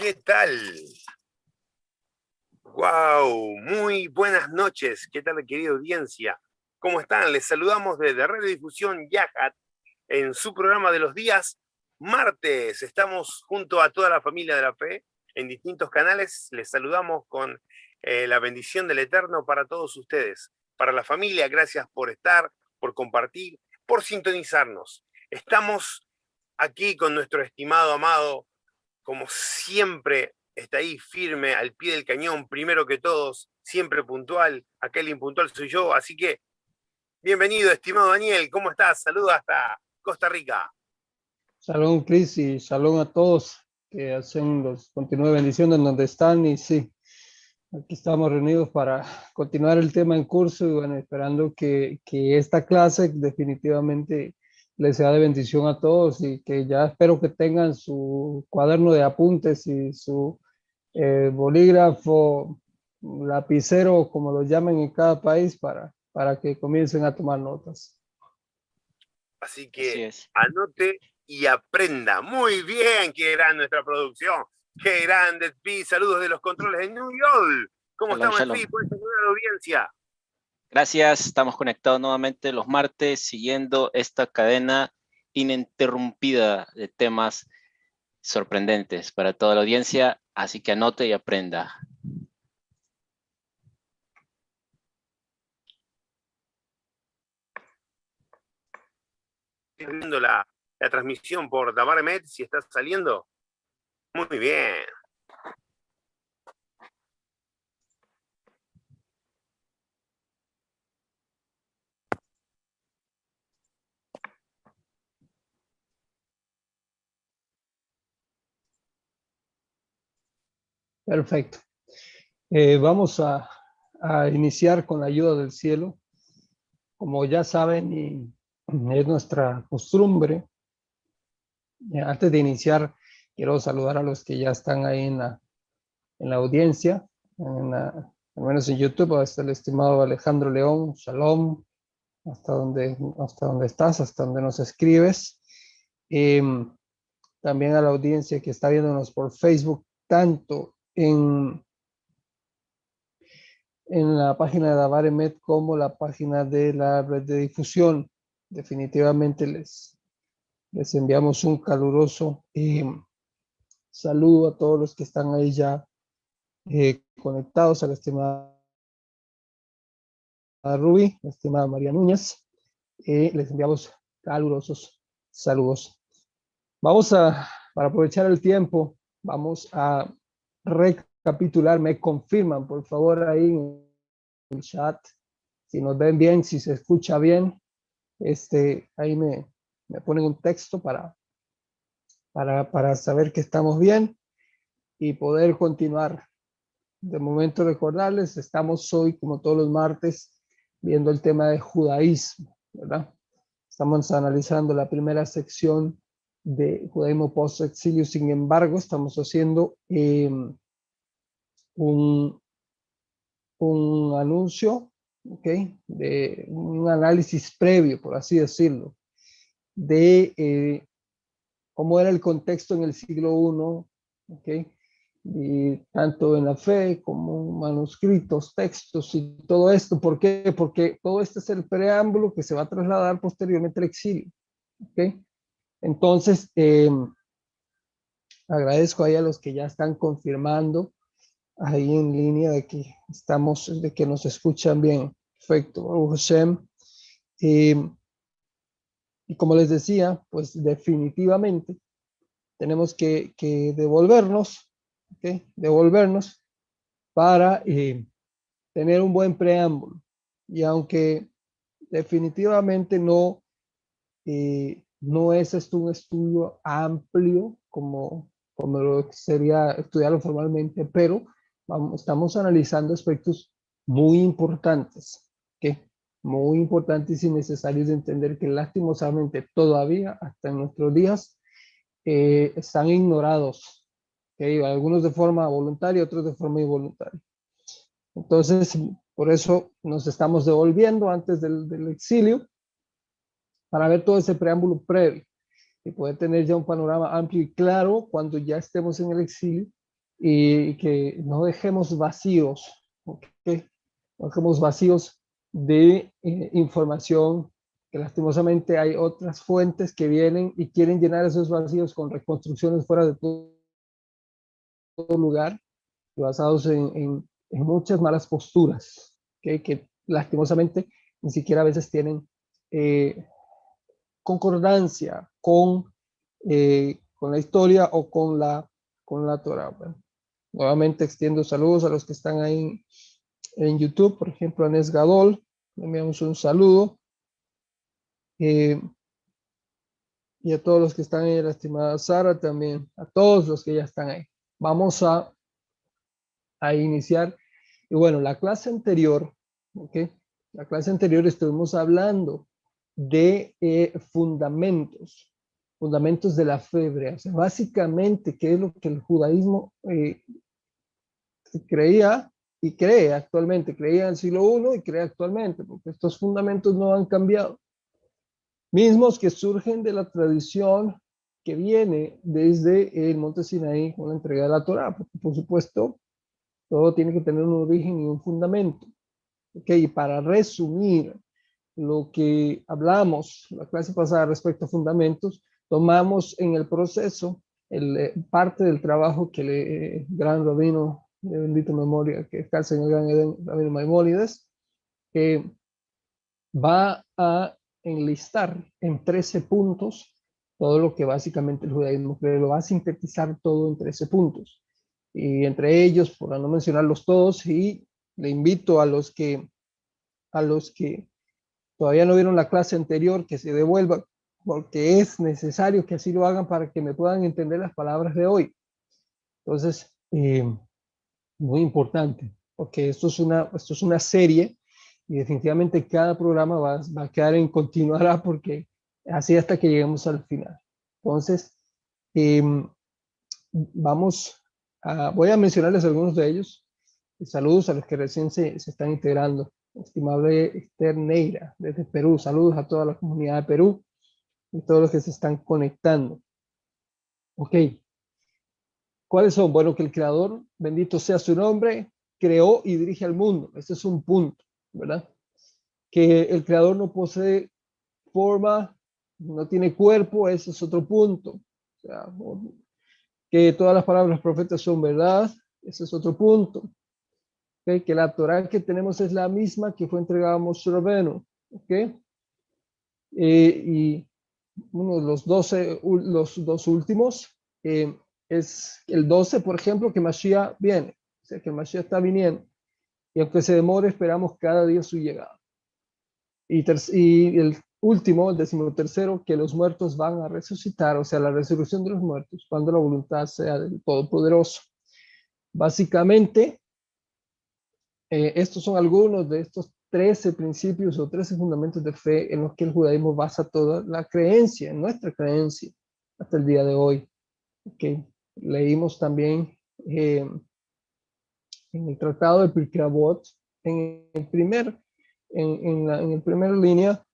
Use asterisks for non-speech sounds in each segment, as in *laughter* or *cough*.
¿Qué tal? Wow, muy buenas noches. ¿Qué tal, querida audiencia? ¿Cómo están? Les saludamos desde de Difusión Yahat en su programa de los días martes. Estamos junto a toda la familia de la fe en distintos canales. Les saludamos con eh, la bendición del Eterno para todos ustedes. Para la familia, gracias por estar, por compartir, por sintonizarnos. Estamos aquí con nuestro estimado amado como siempre, está ahí firme, al pie del cañón, primero que todos, siempre puntual, aquel impuntual soy yo, así que bienvenido, estimado Daniel, ¿cómo estás? Saludos hasta Costa Rica. Salud, Cris, y salud a todos que hacen los continúe bendición en donde están y sí, aquí estamos reunidos para continuar el tema en curso y bueno, esperando que, que esta clase definitivamente les sea de bendición a todos y que ya espero que tengan su cuaderno de apuntes y su eh, bolígrafo, lapicero, como lo llamen en cada país, para, para que comiencen a tomar notas. Así que anote y aprenda. Muy bien, qué gran nuestra producción. Qué grande, Pi. Saludos de los controles de New York. ¿Cómo estamos, Pi? Puedes saludar a la audiencia. Gracias, estamos conectados nuevamente los martes siguiendo esta cadena ininterrumpida de temas sorprendentes para toda la audiencia, así que anote y aprenda. viendo la, transmisión por Dabarmet, si está saliendo. Muy bien. Perfecto. Eh, vamos a, iniciar con la ayuda del cielo. Como ya saben, y es nuestra costumbre, eh, antes de iniciar, quiero saludar a los que ya están ahí en la, en la audiencia, en al menos en YouTube, hasta el estimado Alejandro León, Shalom, hasta donde, hasta donde estás, hasta donde nos escribes. Em, también a la audiencia que está viéndonos por Facebook, tanto en, en la página de Davaremet como la página de la red de difusión. Definitivamente les, les enviamos un caluroso eh, saludo a todos los que están ahí ya eh, conectados a la estimada Ruby, la estimada María Núñez. Eh, les enviamos calurosos saludos. Vamos a, para aprovechar el tiempo, vamos a recapitular, me confirman por favor ahí en el chat, si nos ven bien, si se escucha bien, este, ahí me, me ponen un texto para, para, para saber que estamos bien y poder continuar. De momento recordarles, estamos hoy como todos los martes viendo el tema de judaísmo, ¿verdad? Estamos analizando la primera sección de judaísmo post-exilio. Sin embargo, estamos haciendo em, un, un anuncio, ¿ok? De un análisis previo, por así decirlo, de eh, cómo era el contexto en el siglo I, ¿ok? Y tanto en la fe como manuscritos, textos y todo esto. ¿Por qué? Porque todo este es el preámbulo que se va a trasladar posteriormente al exilio. ¿ok? Entonces, em, agradezco ahí a los que ya están confirmando ahí en línea de que estamos, de que nos escuchan bien. Perfecto, Hashem. Em, y como les decía, pues definitivamente tenemos que, devolvernos, ¿okay? devolvernos para eh, tener un buen preámbulo. Y aunque definitivamente no eh, no es esto un estudio amplio como, como lo sería estudiarlo formalmente, pero estamos analizando aspectos muy importantes, ¿okay? muy importantes y necesarios de entender que lastimosamente todavía, hasta en nuestros días, eh, están ignorados, ¿okay? algunos de forma voluntaria, otros de forma involuntaria. Entonces, por eso nos estamos devolviendo antes del exilio para ver todo ese preámbulo previo y poder tener ya un panorama amplio y claro cuando ya estemos en el exilio y que no dejemos vacíos, ¿okay? no dejemos vacíos de eh, información, que lastimosamente hay otras fuentes que vienen y quieren llenar esos vacíos con reconstrucciones fuera de todo, lugar, basados en, muchas malas posturas, que lastimosamente ni siquiera a veces tienen eh, concordancia con, eh, con la historia o con la, con la Torah. nuevamente extiendo saludos a los que están ahí en YouTube, por ejemplo, a Nesgadol, le enviamos un saludo. Eh, y a todos los que están ahí, la estimada Sara también, a todos los que ya están ahí. Vamos a, a iniciar. Y bueno, la clase anterior, ¿ok? La clase anterior estuvimos hablando de eh, fundamentos, fundamentos de la fe básicamente, ¿qué es lo que el judaísmo eh, creía y cree actualmente? Creía en el siglo I y cree actualmente, porque estos fundamentos no han cambiado. Mismos que surgen de la tradición que viene desde el monte Sinaí con la entrega de la Torah, porque por supuesto todo tiene que tener un origen y un fundamento. Ok, para resumir, lo que hablamos la clase pasada respecto a fundamentos, tomamos en el proceso el, eh, parte del trabajo que el gran rabino de bendita memoria, que es el gran rabino Maimónides, que va a enlistar en 13 puntos todo lo que básicamente el judaísmo cree, lo va a sintetizar todo en 13 puntos. Y entre ellos, por no mencionarlos todos, y le invito a los que, a los que todavía no vieron la clase anterior, que se devuelvan, porque es necesario que así lo hagan para que me puedan entender las palabras de hoy. Entonces, eh, muy importante, porque esto es, una, esto es una serie y definitivamente cada programa va, va a quedar en continuará porque así hasta que lleguemos al final. Entonces, em, vamos a, voy a mencionarles algunos de ellos. Saludos a los que recién se, se están integrando estimable Esther Neira, desde Perú. Saludos a toda la comunidad de Perú y todos los que se están conectando. Ok. ¿Cuáles son? Bueno, que el creador, bendito sea su nombre, creó y dirige al mundo. Ese es un punto, ¿verdad? Que el creador no posee forma, no tiene cuerpo, ese es otro punto. O sea, que todas las palabras profetas son verdad, ese es otro punto que la Torah que tenemos es la misma que fue entregada a Moshe Rabbeinu, ¿okay? Eh, y uno de los 12, los dos últimos, eh, es el 12, por ejemplo, que Mashiach viene, o sea, que Mashiach está viniendo, y aunque se demore, esperamos cada día su llegada. Y, y el último, el decimotercero, que los muertos van a resucitar, o sea, la resurrección de los muertos, cuando la voluntad sea del Todopoderoso. Básicamente, eh, estos son algunos de estos 13 principios o 13 fundamentos de fe en los que el judaísmo basa toda la creencia, nuestra creencia, hasta el día de hoy. Okay. Leímos también eh, en el tratado de Pirkei en el primer, en, en, la, en el primer línea,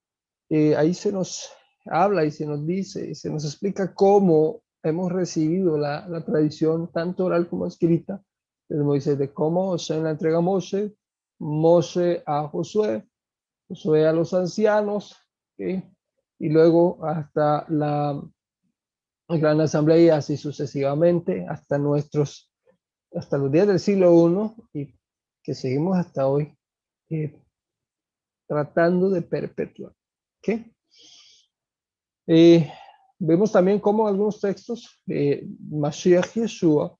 eh, ahí se nos habla y se nos dice, y se nos explica cómo hemos recibido la, la tradición, tanto oral como escrita, de Moisés, de cómo se la entrega a Moshe, Moshe a Josué, Josué a los ancianos, y luego hasta la gran asamblea, así sucesivamente, hasta nuestros, hasta los días del siglo I, y que seguimos hasta hoy eh, tratando de perpetuar. ¿okay? Eh, vemos también cómo algunos textos, de Mashiach Yeshua,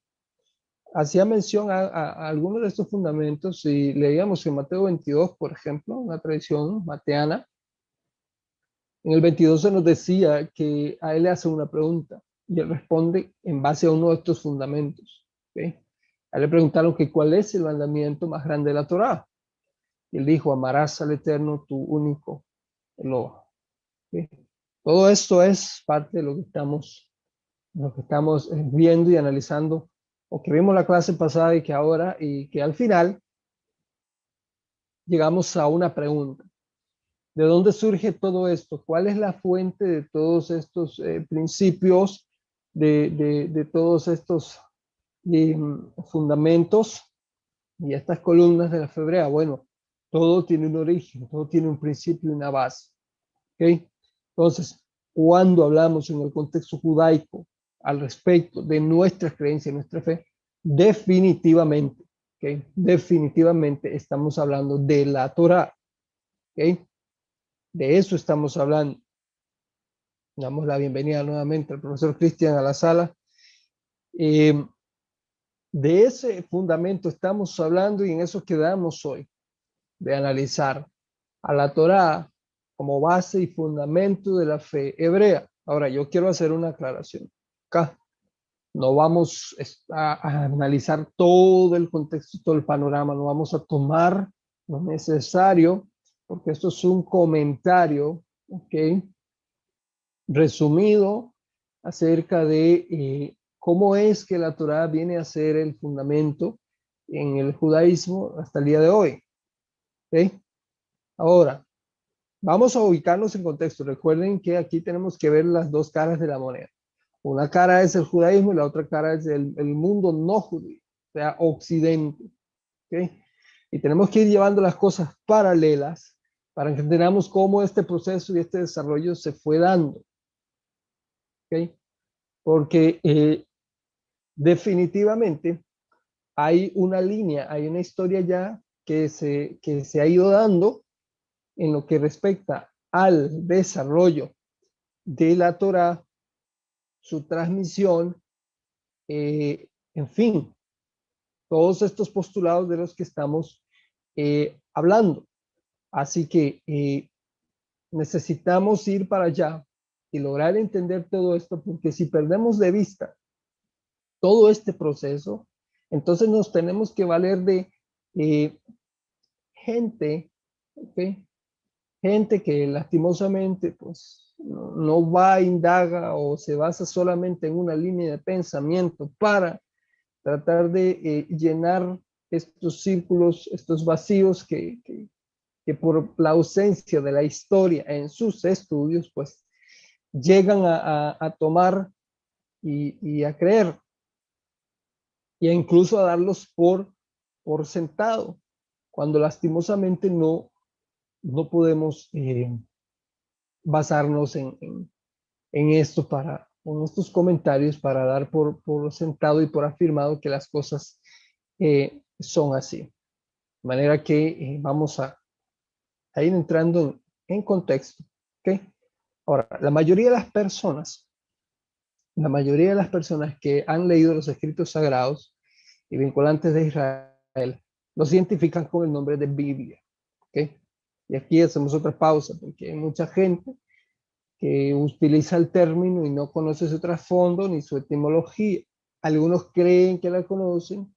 hacía mención a, algunos de estos fundamentos y leíamos en Mateo 22, por ejemplo, una tradición mateana. En el 22 se nos decía que a él le hace una pregunta y él responde en base a uno de estos fundamentos. A él le preguntaron que cuál es el mandamiento más grande de la Torá. Y él dijo, amarás al Eterno tu único Eloha. Todo esto es parte de lo que estamos, lo que estamos viendo y analizando o que vimos la clase pasada y que ahora, y que al final llegamos a una pregunta. ¿De dónde surge todo esto? ¿Cuál es la fuente de todos estos eh, principios, de, de, todos estos em, fundamentos y estas columnas de la febrea, bueno, todo tiene un origen, todo tiene un principio y una base. ¿okay? Entonces, cuando hablamos en el contexto judaico al respecto de nuestras creencias, nuestra fe, definitivamente, definitivamente estamos hablando de la Torah. De eso estamos hablando. Damos la bienvenida nuevamente al profesor Cristian a la sala. Eh, de ese fundamento estamos hablando y en eso quedamos hoy, de analizar a la Torá como base y fundamento de la fe hebrea. Ahora, yo quiero hacer una aclaración. Acá no vamos a, analizar todo el contexto, todo el panorama, no vamos a tomar lo necesario, porque esto es un comentario, ¿ok? Resumido acerca de eh, cómo es que la Torah viene a ser el fundamento en el judaísmo hasta el día de hoy. Ahora, vamos a ubicarnos en contexto. Recuerden que aquí tenemos que ver las dos caras de la moneda. Una cara es el judaísmo y la otra cara es el, mundo no judío, o sea, occidente. Y tenemos que ir llevando las cosas paralelas para que entendamos cómo este proceso y este desarrollo se fue dando. Porque eh, definitivamente hay una línea, hay una historia ya que se, que se ha ido dando en lo que respecta al desarrollo de la Torah, su transmisión, eh, en fin, todos estos postulados de los que estamos eh, hablando. Así que eh, necesitamos ir para allá y lograr entender todo esto, porque si perdemos de vista todo este proceso, entonces nos tenemos que valer de gente, gente que lastimosamente pues no, va a indaga o se basa solamente en una línea de pensamiento para tratar de eh, llenar estos círculos, estos vacíos que, que, por la ausencia de la historia en sus estudios, pues llegan a, tomar y, y, a creer. E incluso a darlos por, por sentado, cuando lastimosamente no, no podemos eh, basarnos en, en, esto para, en estos comentarios para dar por, por sentado y por afirmado que las cosas eh, son así. De manera que eh, vamos a, ir entrando en, contexto. ¿okay? Ahora, la mayoría de las personas la mayoría de las personas que han leído los escritos sagrados y vinculantes de Israel los identifican con el nombre de Biblia. ¿okay? Y aquí hacemos otra pausa porque hay mucha gente que utiliza el término y no conoce su trasfondo ni su etimología. Algunos creen que la conocen,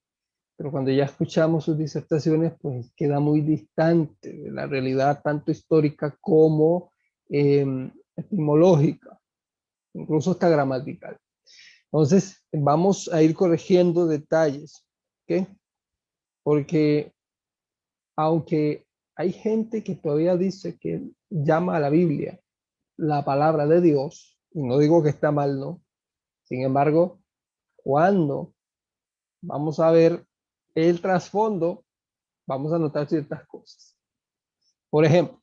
pero cuando ya escuchamos sus disertaciones, pues queda muy distante de la realidad tanto histórica como em, etimológica incluso hasta gramatical. Entonces, vamos a ir corrigiendo detalles, ¿ok? Porque aunque hay gente que todavía dice que llama a la Biblia la palabra de Dios, y no digo que está mal, ¿no? Sin embargo, cuando vamos a ver el trasfondo, vamos a notar ciertas cosas. Por ejemplo,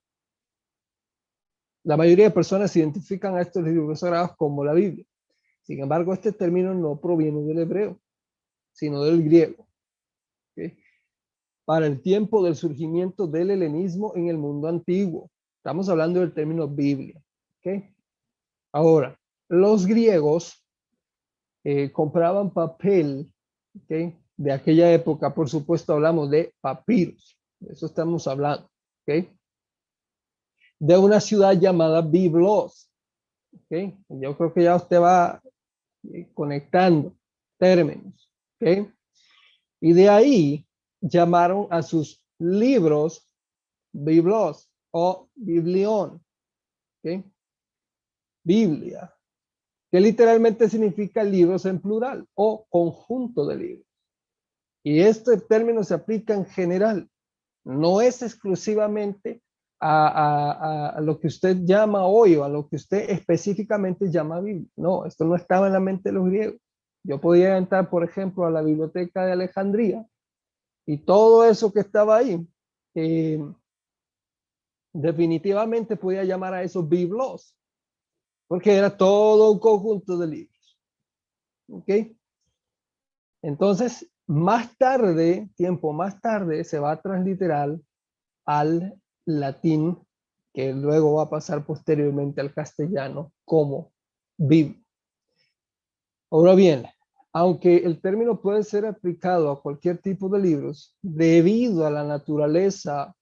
la mayoría de personas identifican a estos libros sagrados como la Biblia. Sin embargo, este término no proviene del hebreo, sino del griego. Para el tiempo del surgimiento del helenismo en el mundo antiguo. Estamos hablando del término Biblia. Ahora, los griegos eh, compraban papel de aquella época. Por supuesto, hablamos de papiros. De eso estamos hablando. ¿okay? de una ciudad llamada Biblos. ¿okay? Yo creo que ya usted va eh, conectando términos. ¿okay? Y de ahí llamaron a sus libros Biblos o Biblión. ¿okay? Biblia, que literalmente significa libros en plural o conjunto de libros. Y este término se aplica en general, no es exclusivamente a, lo que usted llama hoy o a lo que usted específicamente llama Biblia. No, esto no estaba en la mente de los griegos. Yo podía entrar, por ejemplo, a la biblioteca de Alejandría y todo eso que estaba ahí, eh, definitivamente podía llamar a esos biblos, porque era todo un conjunto de libros. ¿Ok? Entonces, más tarde, tiempo más tarde, se va a transliterar al latín, que luego va a pasar posteriormente al castellano como Biblia. Ahora bien, aunque el término puede ser aplicado a cualquier tipo de libros, debido a la naturaleza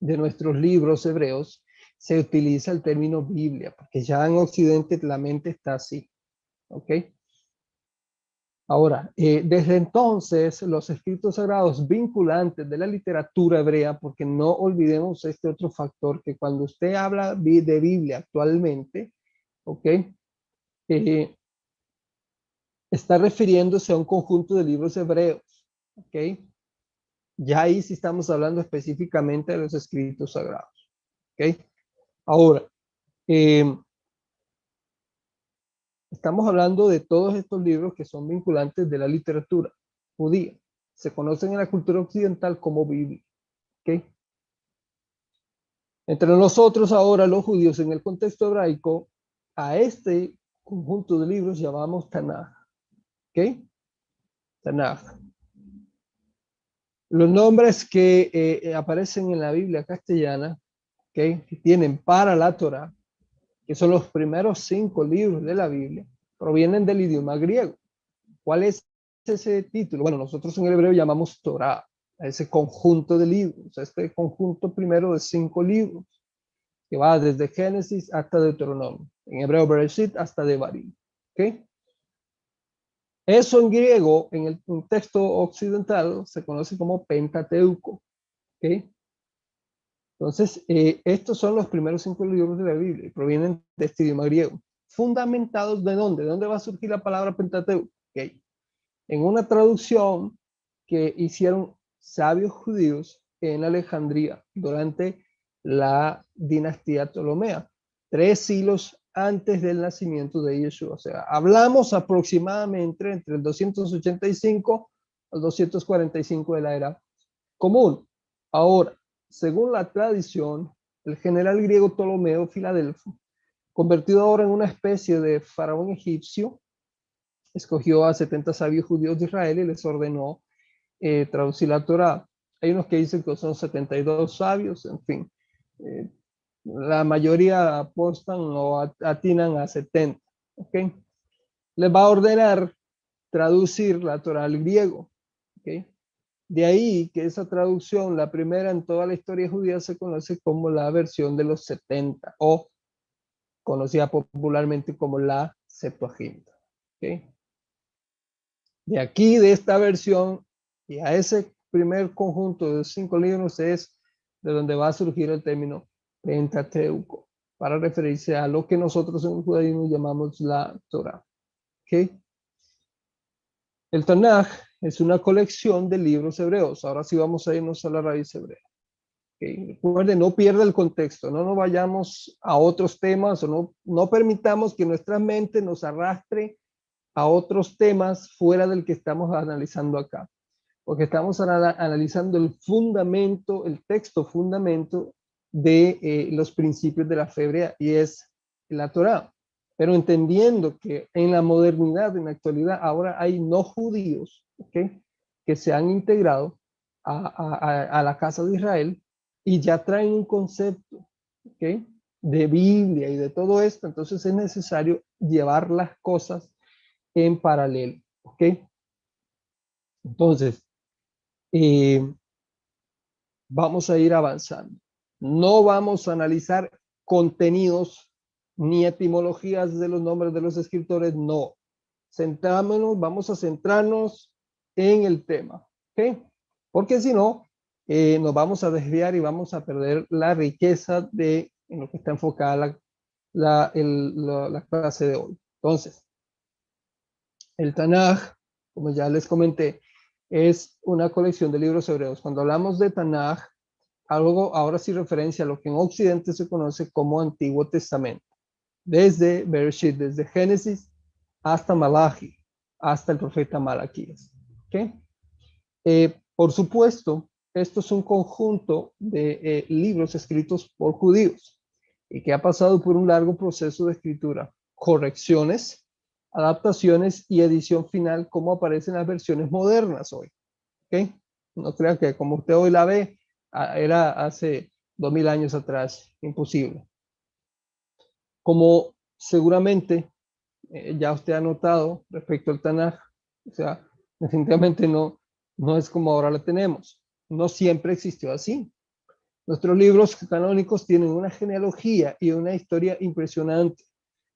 de nuestros libros hebreos, se utiliza el término Biblia, porque ya en Occidente la mente está así. ¿Ok? Ahora, eh, desde entonces, los escritos sagrados vinculantes de la literatura hebrea, porque no olvidemos este otro factor, que cuando usted habla de Biblia actualmente, ¿ok? Eh, está refiriéndose a un conjunto de libros hebreos, ¿ok? Ya ahí sí estamos hablando específicamente de los escritos sagrados, ¿ok? Ahora, eh, Estamos hablando de todos estos libros que son vinculantes de la literatura judía. Se conocen en la cultura occidental como Biblia. Entre nosotros ahora, los judíos, en el contexto hebraico, a este conjunto de libros llamamos Tanaj. ¿Ok? Tanaj. Los nombres que eh, aparecen en la Biblia castellana, que tienen para la Torah, que son los primeros cinco libros de la Biblia, provienen del idioma griego. ¿Cuál es ese título? Bueno, nosotros en el hebreo llamamos Torah, ese conjunto de libros, este conjunto primero de cinco libros, que va desde Génesis hasta Deuteronomio, en hebreo Bereshit hasta Devarim. ¿okay? Eso en griego, en el texto occidental, se conoce como Pentateuco. ¿okay? Entonces, eh, estos son los primeros cinco libros de la Biblia, provienen de este idioma griego. ¿Fundamentados de dónde? ¿De dónde va a surgir la palabra Pentateuco? En una traducción que hicieron sabios judíos en Alejandría durante la dinastía Ptolomea, tres siglos antes del nacimiento de Yeshua. O sea, hablamos aproximadamente entre el 285 al 245 de la era común. Ahora, según la tradición, el general griego Ptolomeo Filadelfo, convertido ahora en una especie de faraón egipcio, escogió a 70 sabios judíos de Israel y les ordenó eh, traducir la Torah. Hay unos que dicen que son 72 sabios, en fin. Eh, la mayoría apostan o atinan a 70. ¿okay? Les va a ordenar traducir la Torah al griego. ¿okay? De ahí que esa traducción, la primera en toda la historia judía, se conoce como la versión de los 70 o conocida popularmente como la Septuaginta. De aquí, de esta versión y a ese primer conjunto de cinco libros es de donde va a surgir el término Pentateuco para referirse a lo que nosotros en el judaísmo llamamos la Torah. El Tanaj es una colección de libros hebreos. Ahora sí vamos a irnos a la raíz hebrea. Okay. Recuerden, no pierda el contexto, no nos vayamos a otros temas o no, no permitamos que nuestra mente nos arrastre a otros temas fuera del que estamos analizando acá. Porque estamos analizando el fundamento, el texto fundamento de eh, los principios de la fe hebrea y es la Torah. Pero entendiendo que en la modernidad, en la actualidad, ahora hay no judíos que se han integrado a, la casa de Israel y ya traen un concepto de Biblia y de todo esto, entonces es necesario llevar las cosas en paralelo. Entonces, eh, vamos a ir avanzando. No vamos a analizar contenidos ni etimologías de los nombres de los escritores, no. Centrámonos, vamos a centrarnos en el tema, ¿ok? Porque si no, eh, nos vamos a desviar y vamos a perder la riqueza de en lo que está enfocada la, la, clase de hoy. Entonces, el Tanaj, como ya les comenté, es una colección de libros hebreos. Cuando hablamos de Tanaj, algo ahora sí referencia a lo que en Occidente se conoce como Antiguo Testamento. Desde Bereshit, desde Génesis hasta Malachi hasta el profeta Malaquías. ¿okay? Eh, por supuesto, esto es un conjunto de eh, libros escritos por judíos y que ha pasado por un largo proceso de escritura, correcciones, adaptaciones y edición final como aparecen las versiones modernas hoy. ¿okay? No crea que como usted hoy la ve, era hace dos mil años atrás, imposible. Como seguramente eh, ya usted ha notado respecto al Tanaj, o sea, definitivamente no, no es como ahora la tenemos. No siempre existió así. Nuestros libros canónicos tienen una genealogía y una historia impresionante,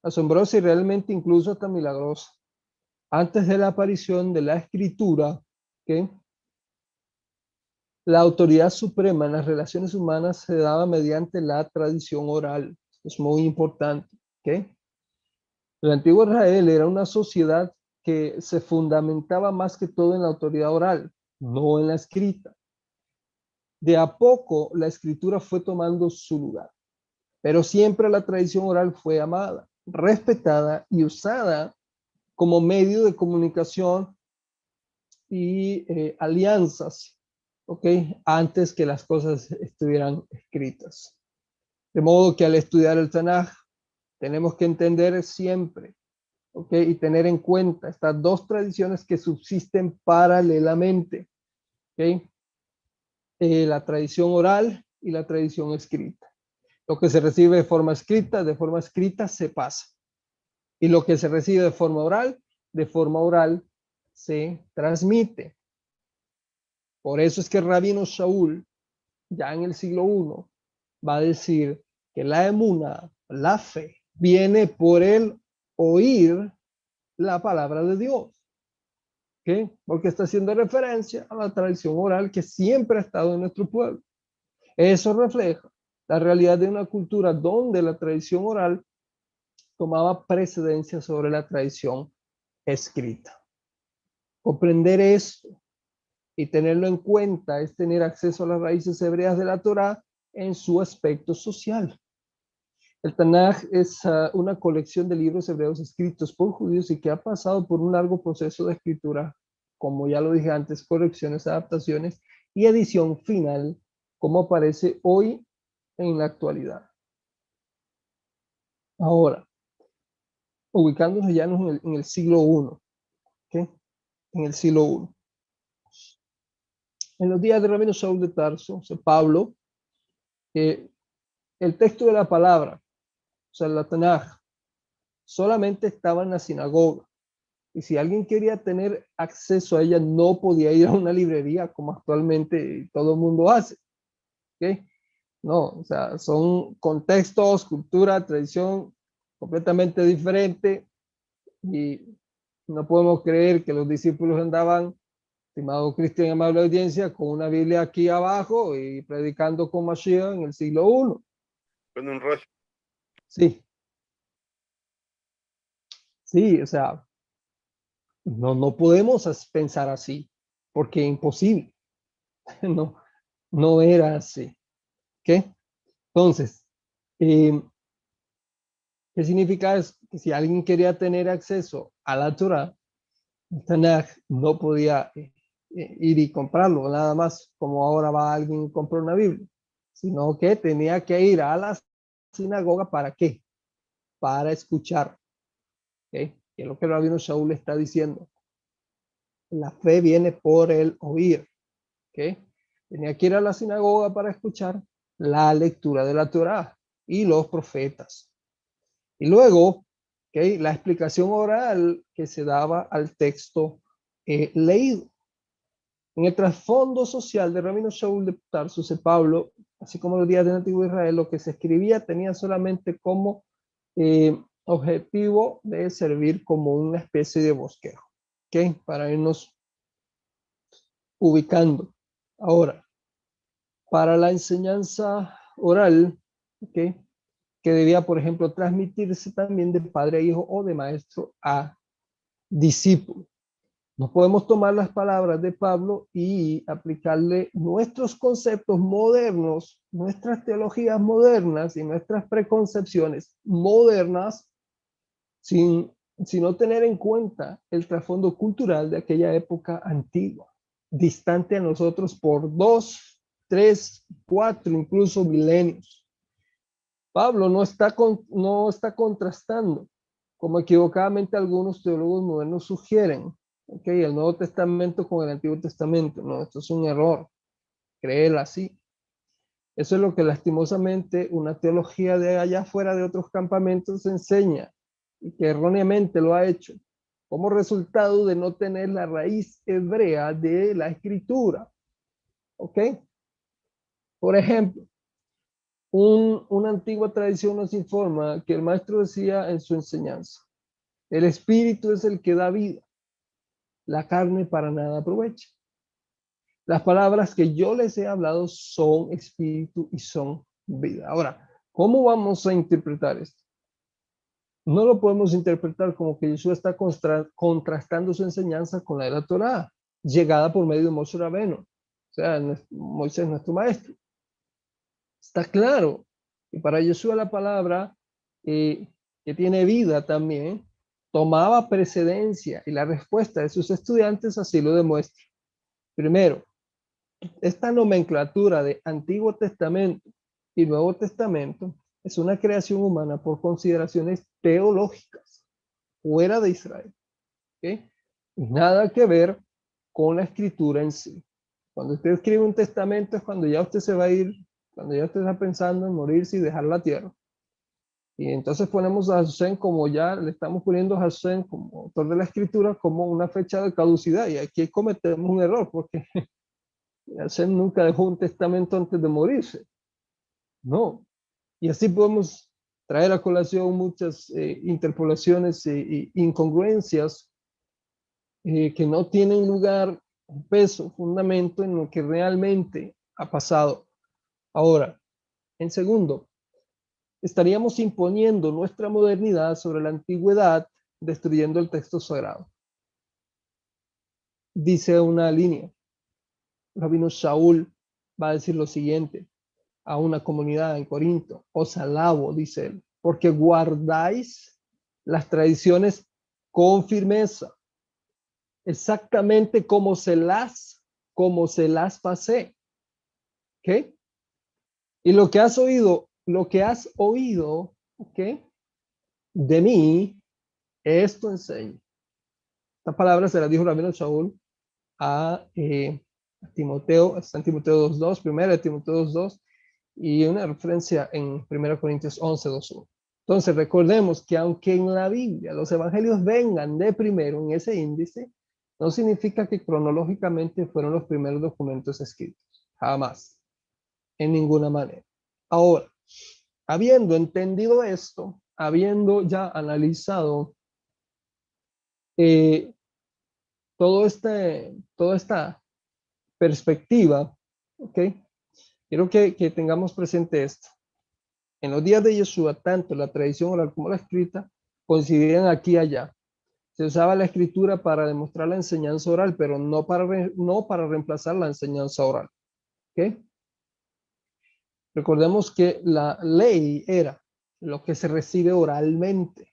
asombrosa y realmente incluso hasta milagrosa. Antes de la aparición de la escritura, que la autoridad suprema en las relaciones humanas se daba mediante la tradición oral. es muy importante. ¿okay? El antiguo Israel era una sociedad que se fundamentaba más que todo en la autoridad oral, no en la escrita. De a poco la escritura fue tomando su lugar, pero siempre la tradición oral fue amada, respetada y usada como medio de comunicación y eh, alianzas, ¿ok? Antes que las cosas estuvieran escritas. De modo que al estudiar el Tanaj, tenemos que entender siempre, ¿ok? Y tener en cuenta estas dos tradiciones que subsisten paralelamente, ¿ok? Eh, la tradición oral y la tradición escrita. Lo que se recibe de forma escrita, de forma escrita se pasa. Y lo que se recibe de forma oral, de forma oral se transmite. Por eso es que rabino Shaul, ya en el siglo I, va a decir que la emuna, la fe, viene por el oír la palabra de Dios. ¿Qué? Porque está haciendo referencia a la tradición oral que siempre ha estado en nuestro pueblo. Eso refleja la realidad de una cultura donde la tradición oral tomaba precedencia sobre la tradición escrita. Comprender esto y tenerlo en cuenta es tener acceso a las raíces hebreas de la Torá en su aspecto social. El Tanaj es ah, una colección de libros hebreos escritos por judíos y que ha pasado por un largo proceso de escritura, como ya lo dije antes, correcciones, adaptaciones y edición final, como aparece hoy en la actualidad. Ahora, ubicándonos ya en el, en el siglo I, en el siglo I. En los días de Rabino Saúl de Tarso, Pablo, eh, el texto de la palabra o sea, la Tanaj, solamente estaba en la sinagoga. Y si alguien quería tener acceso a ella, no podía ir a una librería como actualmente todo el mundo hace. ¿Okay? No, o sea, son contextos, cultura, tradición completamente diferente y no podemos creer que los discípulos andaban, estimado Cristian, amable audiencia, con una Biblia aquí abajo y predicando con Mashiach en el siglo I. Con un rollo. Sí. Sí, o sea, no, no podemos pensar así, porque imposible. *laughs* No, no era así. ¿Qué? Entonces, em, ¿qué significa eso? Que si alguien quería tener acceso a la Torah, no podía eh, eh, ir y comprarlo, nada más como ahora va alguien y compra una Biblia, sino que tenía que ir a las sinagoga para qué? Para escuchar. ¿okay? Es lo que el rabino Shaul está diciendo. La fe viene por el oír. ¿okay? Tenía que ir a la sinagoga para escuchar la lectura de la Torah y los profetas. Y luego, ¿okay? la explicación oral que se daba al texto eh, leído. En el trasfondo social de Rabino Shaul de Tarsus, Pablo, así como los días del Antiguo Israel, lo que se escribía tenía solamente como eh, objetivo de servir como una especie de bosquejo, ¿ok? Para irnos ubicando. Ahora, para la enseñanza oral, ¿ok? Que debía, por ejemplo, transmitirse también de padre a hijo o de maestro a discípulo. No podemos tomar las palabras de Pablo y aplicarle nuestros conceptos modernos, nuestras teologías modernas y nuestras preconcepciones modernas sin sino tener en cuenta el trasfondo cultural de aquella época antigua, distante a nosotros por dos, tres, cuatro, incluso milenios. Pablo no está, con, no está contrastando, como equivocadamente algunos teólogos modernos sugieren, okay, el Nuevo Testamento con el Antiguo Testamento. No, esto es un error, creer así. Eso es lo que lastimosamente una teología de allá fuera de otros campamentos enseña y que erróneamente lo ha hecho como resultado de no tener la raíz hebrea de la escritura. ¿Ok? Por ejemplo, una antigua tradición nos informa que el maestro decía en su enseñanza, el espíritu es el que da vida, la carne para nada aprovecha. Las palabras que yo les he hablado son espíritu y son vida. Ahora, ¿cómo vamos a interpretar esto? No lo podemos interpretar como que Jesús está contrastando su enseñanza con la de la Torah, llegada por medio de Moisés Rabeno, o sea, Moisés nuestro maestro. Está claro. Y para Jesús la palabra eh, que tiene vida también tomaba precedencia y la respuesta de sus estudiantes así lo demuestra. Primero, esta nomenclatura de Antiguo Testamento y Nuevo Testamento es una creación humana por consideraciones teológicas fuera de Israel. Nada que ver con la escritura en sí. Cuando usted escribe un testamento es cuando ya usted se va a ir cuando ya usted está pensando en morirse y dejar la tierra. Y entonces ponemos a Hashem como ya le estamos poniendo a Hashem como autor de la escritura como una fecha de caducidad. Y aquí cometemos un error porque *laughs* Hashem nunca dejó un testamento antes de morirse. No. Y así podemos traer a colación muchas eh, interpolaciones e incongruencias eh, que no tienen lugar, peso, fundamento en lo que realmente ha pasado. Ahora, en segundo, estaríamos imponiendo nuestra modernidad sobre la antigüedad, destruyendo el texto sagrado. Dice una línea. Rabino Shaul va a decir lo siguiente a una comunidad en Corinto. Os alabo, dice él, porque guardáis las tradiciones con firmeza, exactamente como se las, como se las pasé. ¿Ok? Y lo que has oído, lo que has oído, ¿ok? De mí, esto enseña. Esta palabra se la dijo Ramiro Shaul a, eh, a Timoteo, está en Timoteo 2.2, primero de Timoteo 2.2, y una referencia en 1 Corintios 11.2.1. Entonces, recordemos que aunque en la Biblia los evangelios vengan de primero en ese índice, no significa que cronológicamente fueron los primeros documentos escritos. Jamás en ninguna manera. Ahora, habiendo entendido esto, habiendo ya analizado eh, todo este, toda esta perspectiva, ¿ok? Quiero que, que tengamos presente esto. En los días de Yeshua, tanto la tradición oral como la escrita coincidían aquí y allá. Se usaba la escritura para demostrar la enseñanza oral, pero no para, no para reemplazar la enseñanza oral. ¿ok? Recordemos que la ley era lo que se recibe oralmente,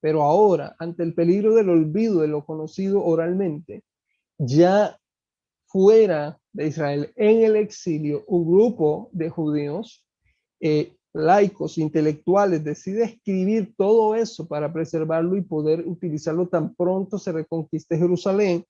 pero ahora, ante el peligro del olvido de lo conocido oralmente, ya fuera de Israel, en el exilio, un grupo de judíos eh, laicos, intelectuales, decide escribir todo eso para preservarlo y poder utilizarlo tan pronto se reconquiste Jerusalén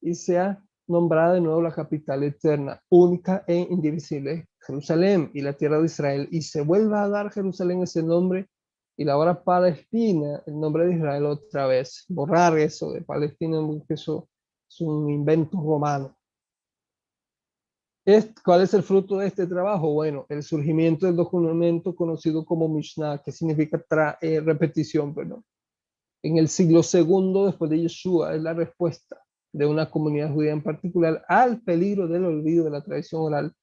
y sea nombrada de nuevo la capital eterna, única e indivisible, Jerusalén y la tierra de Israel, y se vuelva a dar Jerusalén ese nombre, y la hora Palestina, el nombre de Israel otra vez, borrar eso de Palestina, porque eso es un invento romano. ¿Cuál es el fruto de este trabajo? Bueno, el surgimiento del documento conocido como Mishnah, que significa eh, repetición, perdón. En el siglo segundo después de Yeshua es la respuesta de una comunidad judía en particular al peligro del olvido de la tradición oral,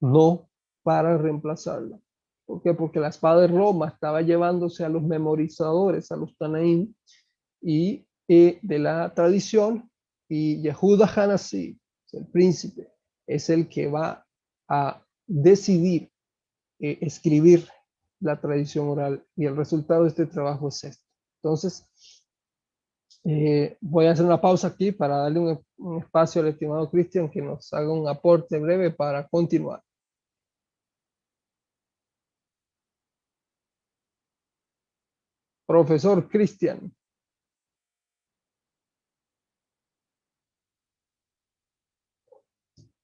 no para reemplazarla. ¿Por qué? Porque la espada de Roma estaba llevándose a los memorizadores, a los Tanaim, y eh, de la tradición, y Yehuda Hanasi, el príncipe, es el que va a decidir eh, escribir la tradición oral, y el resultado de este trabajo es esto. Entonces, Eh, voy a hacer una pausa aquí para darle un, un espacio al estimado Cristian que nos haga un aporte breve para continuar. Profesor Cristian.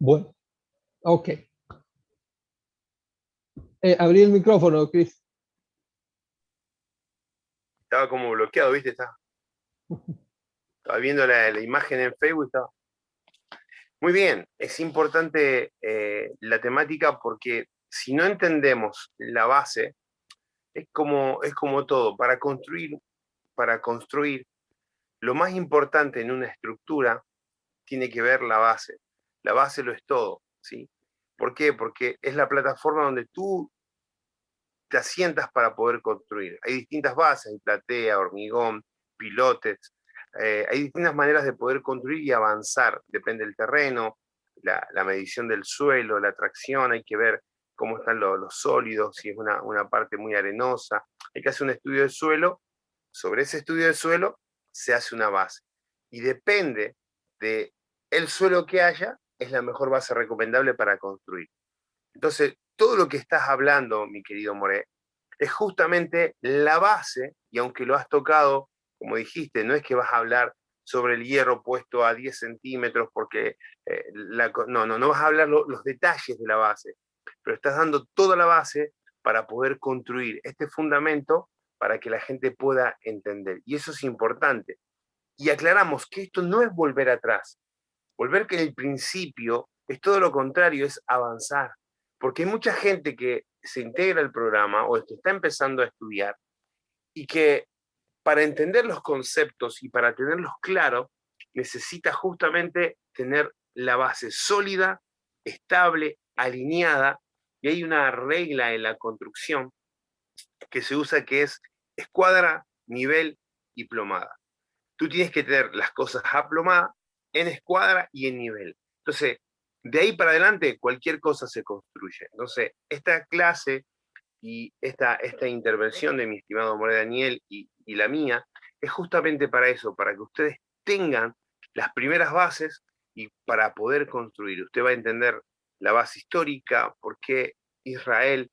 Bueno, ok. Eh, abrí el micrófono, Cris. Estaba como bloqueado, ¿viste? Estaba, estaba viendo la, imagen en Facebook. Estaba... Muy bien, es importante eh, la temática porque si no entendemos la base, es como, es como todo. Para construir, para construir, lo más importante en una estructura tiene que ver la base. La base lo es todo, ¿sí? ¿Por qué? Porque es la plataforma donde tú te asientas para poder construir. Hay distintas bases, platea, hormigón, pilotes, eh, hay distintas maneras de poder construir y avanzar, depende del terreno, la, medición del suelo, la tracción, hay que ver cómo están los, sólidos, si es una, una, parte muy arenosa, hay que hacer un estudio del suelo, sobre ese estudio del suelo se hace una base, y depende de el suelo que haya, es la mejor base recomendable para construir. Entonces, todo lo que estás hablando, mi querido More, es justamente la base, y aunque lo has tocado, como dijiste, no es que vas a hablar sobre el hierro puesto a 10 centímetros, porque eh, la, no, no, no vas a hablar lo, los detalles de la base, pero estás dando toda la base para poder construir este fundamento para que la gente pueda entender. Y eso es importante. Y aclaramos que esto no es volver atrás. Volver que el principio es todo lo contrario, es avanzar. Porque hay mucha gente que se integra al programa o que está empezando a estudiar y que para entender los conceptos y para tenerlos claros, necesita justamente tener la base sólida, estable, alineada, y hay una regla en la construcción que se usa que es escuadra, nivel y plomada. Tú tienes que tener las cosas aplomadas en escuadra y en nivel. Entonces, de ahí para adelante cualquier cosa se construye. Entonces, esta clase y esta, esta intervención de mi estimado More Daniel y, y la mía es justamente para eso, para que ustedes tengan las primeras bases y para poder construir. Usted va a entender la base histórica, por qué Israel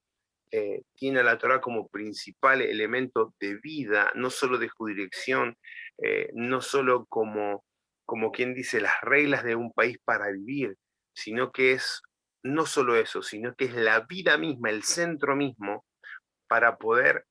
eh, tiene a la Torah como principal elemento de vida, no solo de jurisdicción, eh, no solo como, como quien dice las reglas de un país para vivir, sino que es no solo eso, sino que es la vida misma, el centro mismo, para poder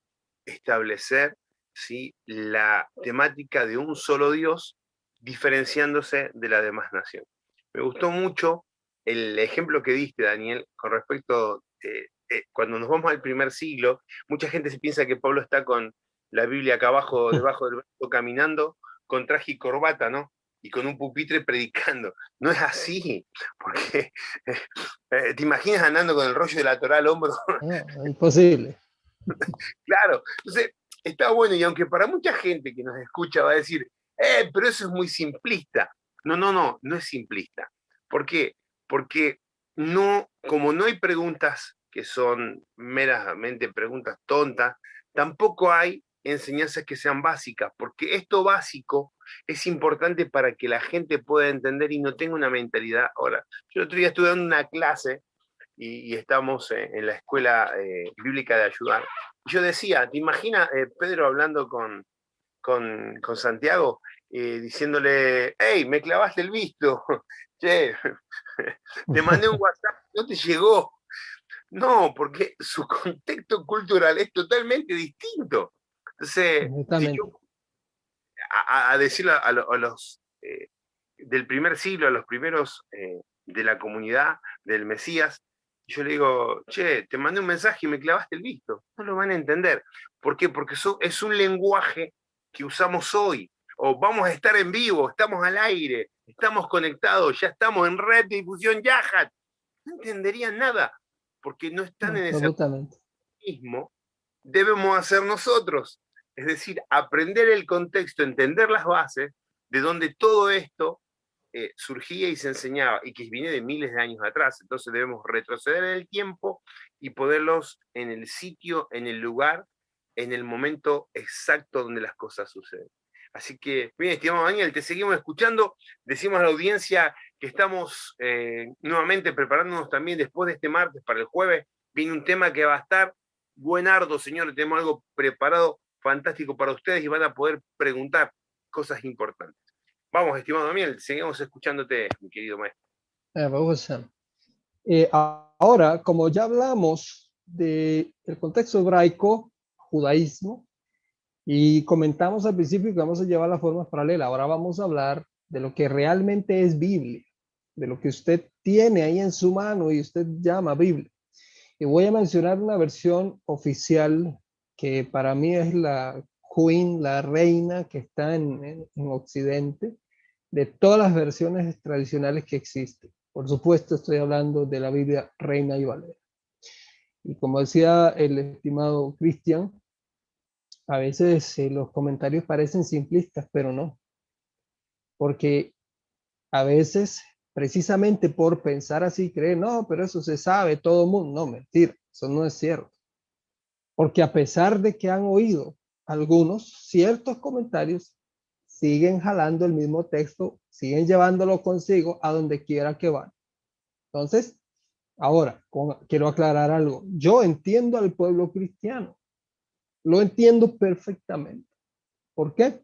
establecer ¿sí? la temática de un solo Dios diferenciándose de la demás nación. Me gustó mucho el ejemplo que diste, Daniel, con respecto, eh, eh, cuando nos vamos al primer siglo, mucha gente se piensa que Pablo está con la Biblia acá abajo, *laughs* debajo del brazo, caminando, con traje y corbata, ¿no? Y con un pupitre predicando. No es así, *laughs* porque eh, te imaginas andando con el rollo de la Torah al hombro. Imposible. *laughs* claro, entonces está bueno, y aunque para mucha gente que nos escucha va a decir, eh, pero eso es muy simplista. No, no, no, no es simplista. ¿Por qué? porque no, como no hay preguntas que son meramente preguntas tontas, tampoco hay enseñanzas que sean básicas, porque esto básico es importante para que la gente pueda entender y no tenga una mentalidad. Ahora, yo otro día estuve dando una clase y, estamos en, en, la escuela eh, bíblica de ayudar. Yo decía, ¿te imaginas eh, Pedro hablando con, con, con Santiago, eh, diciéndole, hey, me clavaste el visto, *laughs* che, *laughs* te mandé un WhatsApp, no te llegó. No, porque su *laughs* contexto cultural es totalmente distinto. Entonces, si yo, a, a, decirle a, a los eh, del primer siglo, a los primeros eh, de la comunidad del Mesías, yo le digo, che, te mandé un mensaje y me clavaste el visto. No lo van a entender. ¿Por qué? Porque eso es un lenguaje que usamos hoy. O vamos a estar en vivo, estamos al aire, estamos conectados, ya estamos en red de difusión Yahat. No entenderían nada, porque no están en ese mismo. Debemos hacer nosotros. Es decir, aprender el contexto, entender las bases de donde todo esto eh, surgía y se enseñaba, y que viene de miles de años atrás. Entonces debemos retroceder en el tiempo y poderlos en el sitio, en el lugar, en el momento exacto donde las cosas suceden. Así que, bien, estimado Daniel, te seguimos escuchando. Decimos a la audiencia que estamos eh, nuevamente preparándonos también después de este martes para el jueves. Viene un tema que va a estar buenardo, señores. Tenemos algo preparado fantástico para ustedes y van a poder preguntar cosas importantes. Vamos, estimado Daniel, seguimos escuchándote, mi querido maestro. Eh, eh, ahora, como ya hablamos del contexto hebraico, judaísmo, y comentamos al principio que vamos a llevar la forma paralela, ahora vamos a hablar de lo que realmente es Biblia, de lo que usted tiene ahí en su mano y usted llama Biblia. Y voy a mencionar una versión oficial que para mí es la queen, la reina que está en, en Occidente, de todas las versiones tradicionales que existen. Por supuesto, estoy hablando de la Biblia Reina y Valera. Y como decía el estimado Cristian, a veces eh, los comentarios parecen simplistas, pero no. Porque a veces, precisamente por pensar así, creen, no, pero eso se sabe, todo el mundo. No, mentira, eso no es cierto. Porque a pesar de que han oído algunos ciertos comentarios, siguen jalando el mismo texto, siguen llevándolo consigo a donde quiera que van. Entonces, ahora, quiero aclarar algo. Yo entiendo al pueblo cristiano. Lo entiendo perfectamente. ¿Por qué?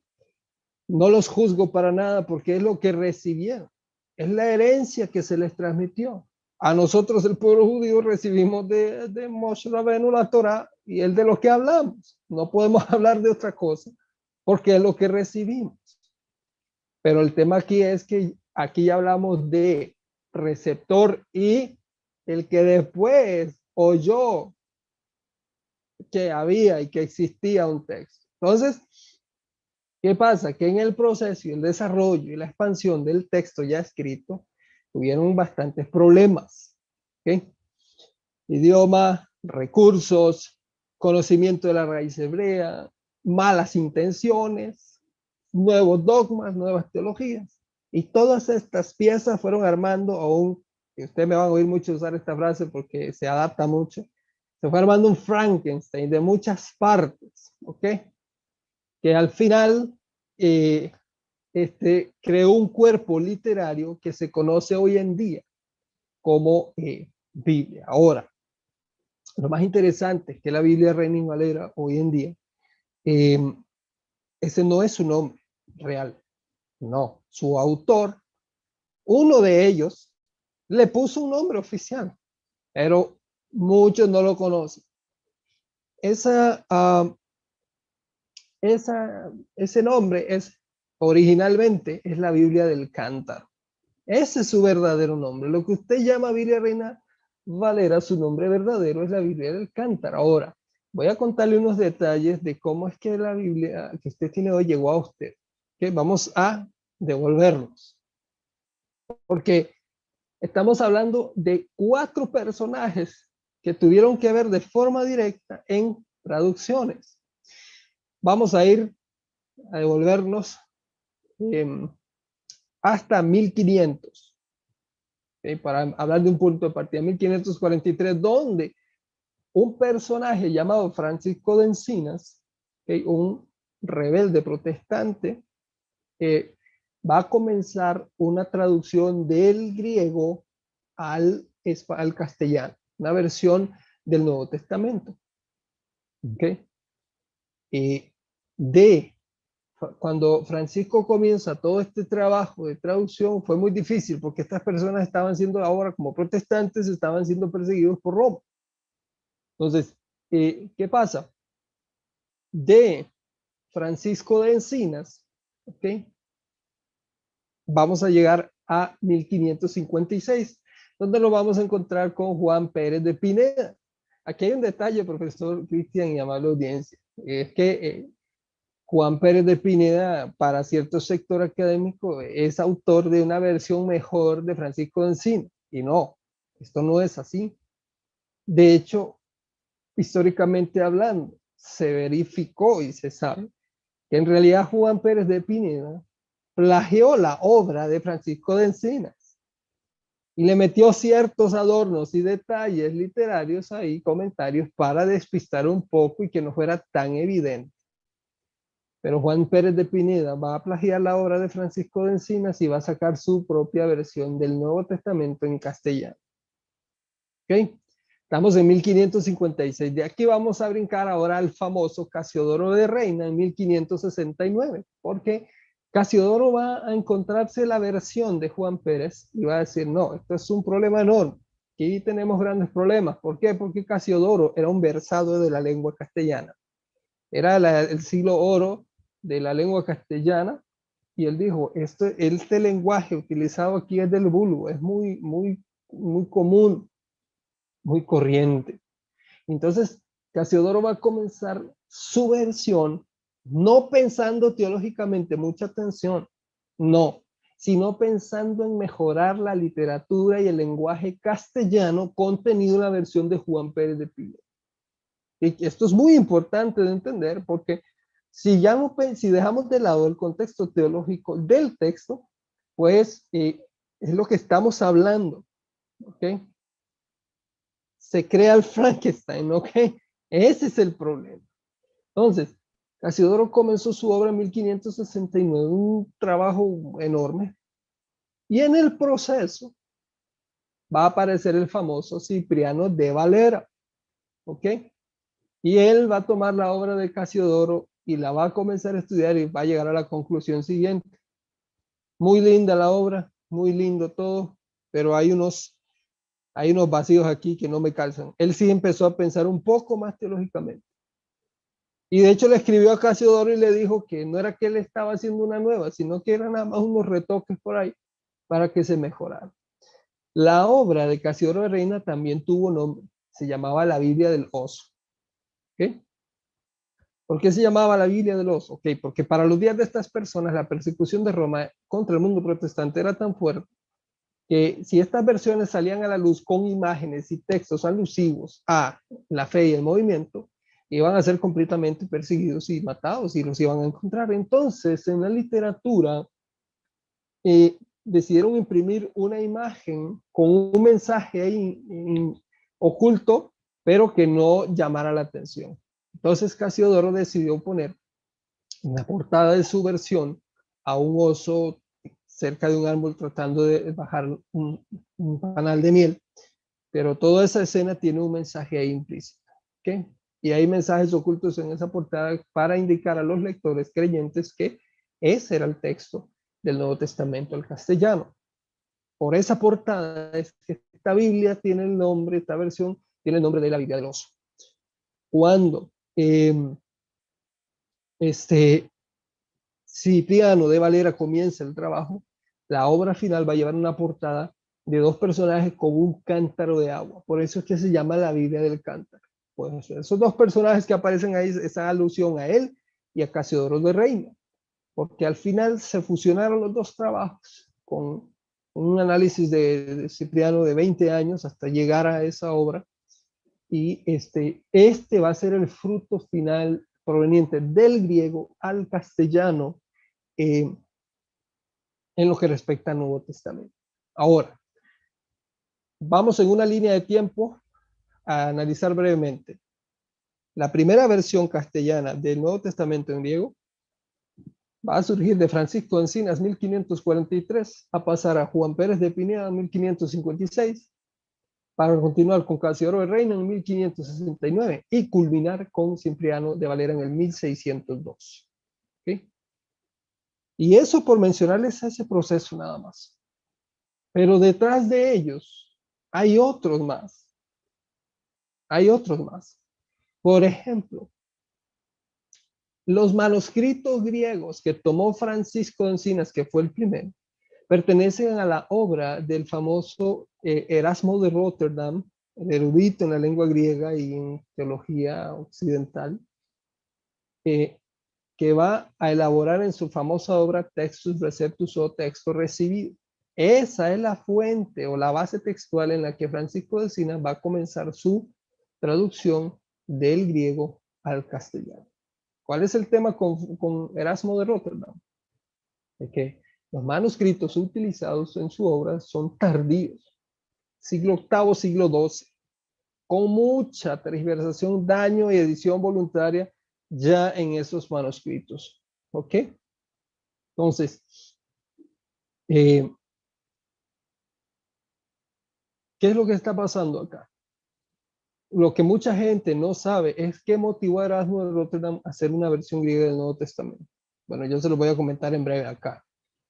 No los juzgo para nada porque es lo que recibieron. Es la herencia que se les transmitió. A nosotros, el pueblo judío, recibimos de, de Moshe Rabenu la Torah y el de lo que hablamos. No podemos *laughs* hablar de otra cosa porque es lo que recibimos. Pero el tema aquí es que aquí ya hablamos de receptor y el que después oyó que había y que existía un texto. Entonces, ¿qué pasa? Que en el proceso y el desarrollo y la expansión del texto ya escrito, tuvieron bastantes problemas. Idioma, recursos, conocimiento de la raíz hebrea, malas intenciones, nuevos dogmas, nuevas teologías. Y todas estas piezas fueron armando a un, y usted me van a oír mucho usar esta frase porque se adapta mucho, se fue armando un Frankenstein de muchas partes, ¿ok? Que al final eh, este, creó un cuerpo literario que se conoce hoy en día como eh, Biblia. Ahora, lo más interesante es que la Biblia Reina Valera hoy en día Em, ese no es su nombre real. No, su autor, uno de ellos, le puso un nombre oficial, pero muchos no lo conocen. Esa, esa, ese nombre es originalmente es la Biblia del Cántaro. Ese es su verdadero nombre. Lo que usted llama Biblia Reina Valera, su nombre verdadero es la Biblia del Cántaro. Ahora, voy a contarle unos detalles de cómo es que la Biblia que usted tiene hoy llegó a usted. que Vamos a devolvernos. Porque estamos hablando de cuatro personajes que tuvieron que ver de forma directa en traducciones. Vamos a ir a devolvernos em, hasta 1500. Para hablar de un punto de partida, 1543, donde un personaje llamado Francisco de Encinas, un rebelde protestante, va a comenzar una traducción del griego al, al castellano, una versión del Nuevo Testamento. ¿Okay? de cuando Francisco comienza todo este trabajo de traducción fue muy difícil porque estas personas estaban siendo ahora como protestantes, estaban siendo perseguidos por Roma. Entonces, eh, ¿qué pasa? De Francisco de Encinas, ¿ok? Vamos a llegar a 1556, donde lo vamos a encontrar con Juan Pérez de Pineda. Aquí hay un detalle, profesor Cristian y amable audiencia, es que eh, Juan Pérez de Pineda, para cierto sector académico, es autor de una versión mejor de Francisco de Encinas, y no, esto no es así. De hecho, históricamente hablando, se verificó y se sabe que en realidad Juan Pérez de Pineda plagió la obra de Francisco de Encinas y le metió ciertos adornos y detalles literarios ahí, comentarios para despistar un poco y que no fuera tan evidente Pero Juan Pérez de Pineda va a plagiar la obra de Francisco de Encinas y va a sacar su propia versión del Nuevo Testamento en castellano. ¿Ok? Estamos en 1556. De aquí vamos a brincar ahora al famoso Casiodoro de Reina en 1569, porque Casiodoro va a encontrarse la versión de Juan Pérez y va a decir, no, esto es un problema enorme. Aquí tenemos grandes problemas. ¿Por qué? Porque Casiodoro era un versado de la lengua castellana. Era el siglo oro de la lengua castellana y él dijo, este, este lenguaje utilizado aquí es del vulgo, es muy, muy, muy común, muy corriente. Entonces, Casiodoro va a comenzar su versión no pensando teológicamente, mucha atención, no, sino pensando en mejorar la literatura y el lenguaje castellano contenido en la versión de Juan Pérez de Pilo. Y esto es muy importante de entender porque si ya no, si dejamos de lado el contexto teológico del texto, pues eh, es lo que estamos hablando, ¿ok? Se crea el *laughs* Frankenstein, ¿ok? Ese es el problema. Entonces, Casiodoro comenzó su obra en 1569, un trabajo enorme. Y en el proceso va a aparecer el famoso Cipriano de Valera. ¿Ok? Y él va a tomar la obra de Casiodoro y la va a comenzar a estudiar y va a llegar a la conclusión siguiente. Muy linda la obra, muy lindo todo, pero hay unos, hay unos vacíos aquí que no me calzan. Él sí empezó a pensar un poco más teológicamente. Y de hecho le escribió a Casiodoro y le dijo que no era que él estaba haciendo una nueva, sino que eran nada más unos retoques por ahí para que se mejorara. La obra de Casiodoro de Reina también tuvo nombre, se llamaba la Biblia del Oso. ¿Okay? ¿Por qué se llamaba la Biblia del Oso? Okay, porque para los días de estas personas la persecución de Roma contra el mundo protestante era tan fuerte que si estas versiones salían a la luz con imágenes y textos alusivos a la fe y el movimiento, iban a ser completamente perseguidos y matados y los iban a encontrar. Entonces, en la literatura, eh, decidieron imprimir una imagen con un mensaje ahí oculto, pero que no llamara la atención. Entonces, Casiodoro decidió poner en la portada de su versión a un oso cerca de un árbol tratando de bajar un, un panal de miel, pero toda esa escena tiene un mensaje ahí implícito. ¿okay? y hay mensajes ocultos en esa portada para indicar a los lectores creyentes que ese era el texto del Nuevo Testamento al castellano. Por esa portada es que esta Biblia tiene el nombre, esta versión tiene el nombre de la Biblia del oso. Cuando eh, este Cipriano de Valera comienza el trabajo, la obra final va a llevar una portada de dos personajes con un cántaro de agua. Por eso es que se llama la Biblia del cántaro. Pues esos dos personajes que aparecen ahí, esa alusión a él y a Casiodoro de Reina, porque al final se fusionaron los dos trabajos con un análisis de, Cipriano de 20 años hasta llegar a esa obra. Y este, este va a ser el fruto final proveniente del griego al castellano eh, en lo que respecta al Nuevo Testamento. Ahora, vamos en una línea de tiempo a analizar brevemente. La primera versión castellana del Nuevo Testamento en griego va a surgir de Francisco Encinas 1543 a pasar a Juan Pérez de Pineda 1556 para continuar con Casiodoro de Reina en 1569 y culminar con Cipriano de Valera en el 1602. Y eso por mencionarles ese proceso nada más. Pero detrás de ellos hay otros más hay otros más. Por ejemplo, los manuscritos griegos que tomó Francisco Encinas, que fue el primero, pertenecen a la obra del famoso eh, Erasmo de Rotterdam, el erudito en la lengua griega y en teología occidental, eh, que va a elaborar en su famosa obra Textus Receptus o Texto Recibido. Esa es la fuente o la base textual en la que Francisco de Encinas va a comenzar su traducción del griego al castellano. ¿Cuál es el tema con, Erasmo de Rotterdam? De que los manuscritos utilizados en su obra son tardíos, siglo VIII, siglo XII, con mucha transversación, daño y edición voluntaria ya en esos manuscritos. ¿Ok? Entonces, eh, ¿qué es lo que está pasando acá? Lo que mucha gente no sabe es qué motivó a Erasmo de Rotterdam a hacer una versión griega del Nuevo Testamento. Bueno, yo se lo voy a comentar en breve acá.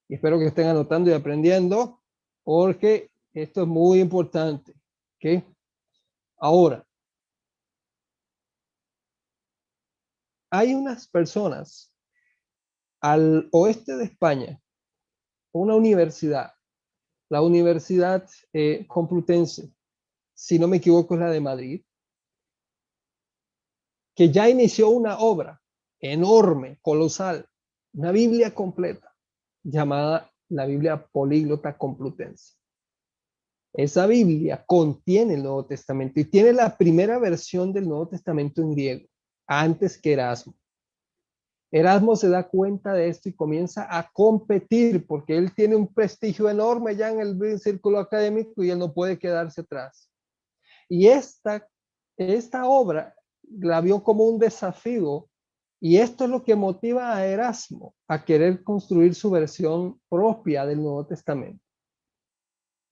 Y espero que estén anotando y aprendiendo porque esto es muy importante. ¿Ok? Ahora, hay unas personas al oeste de España, una universidad, la Universidad eh, Complutense, si no me equivoco es la de Madrid, que ya inició una obra enorme, colosal, una Biblia completa, llamada la Biblia Políglota Complutense. Esa Biblia contiene el Nuevo Testamento y tiene la primera versión del Nuevo Testamento en griego, antes que Erasmo. Erasmo se da cuenta de esto y comienza a competir porque él tiene un prestigio enorme ya en el círculo académico y él no puede quedarse atrás. Y esta, esta obra la vio como un desafío y esto es lo que motiva a Erasmo a querer construir su versión propia del Nuevo Testamento.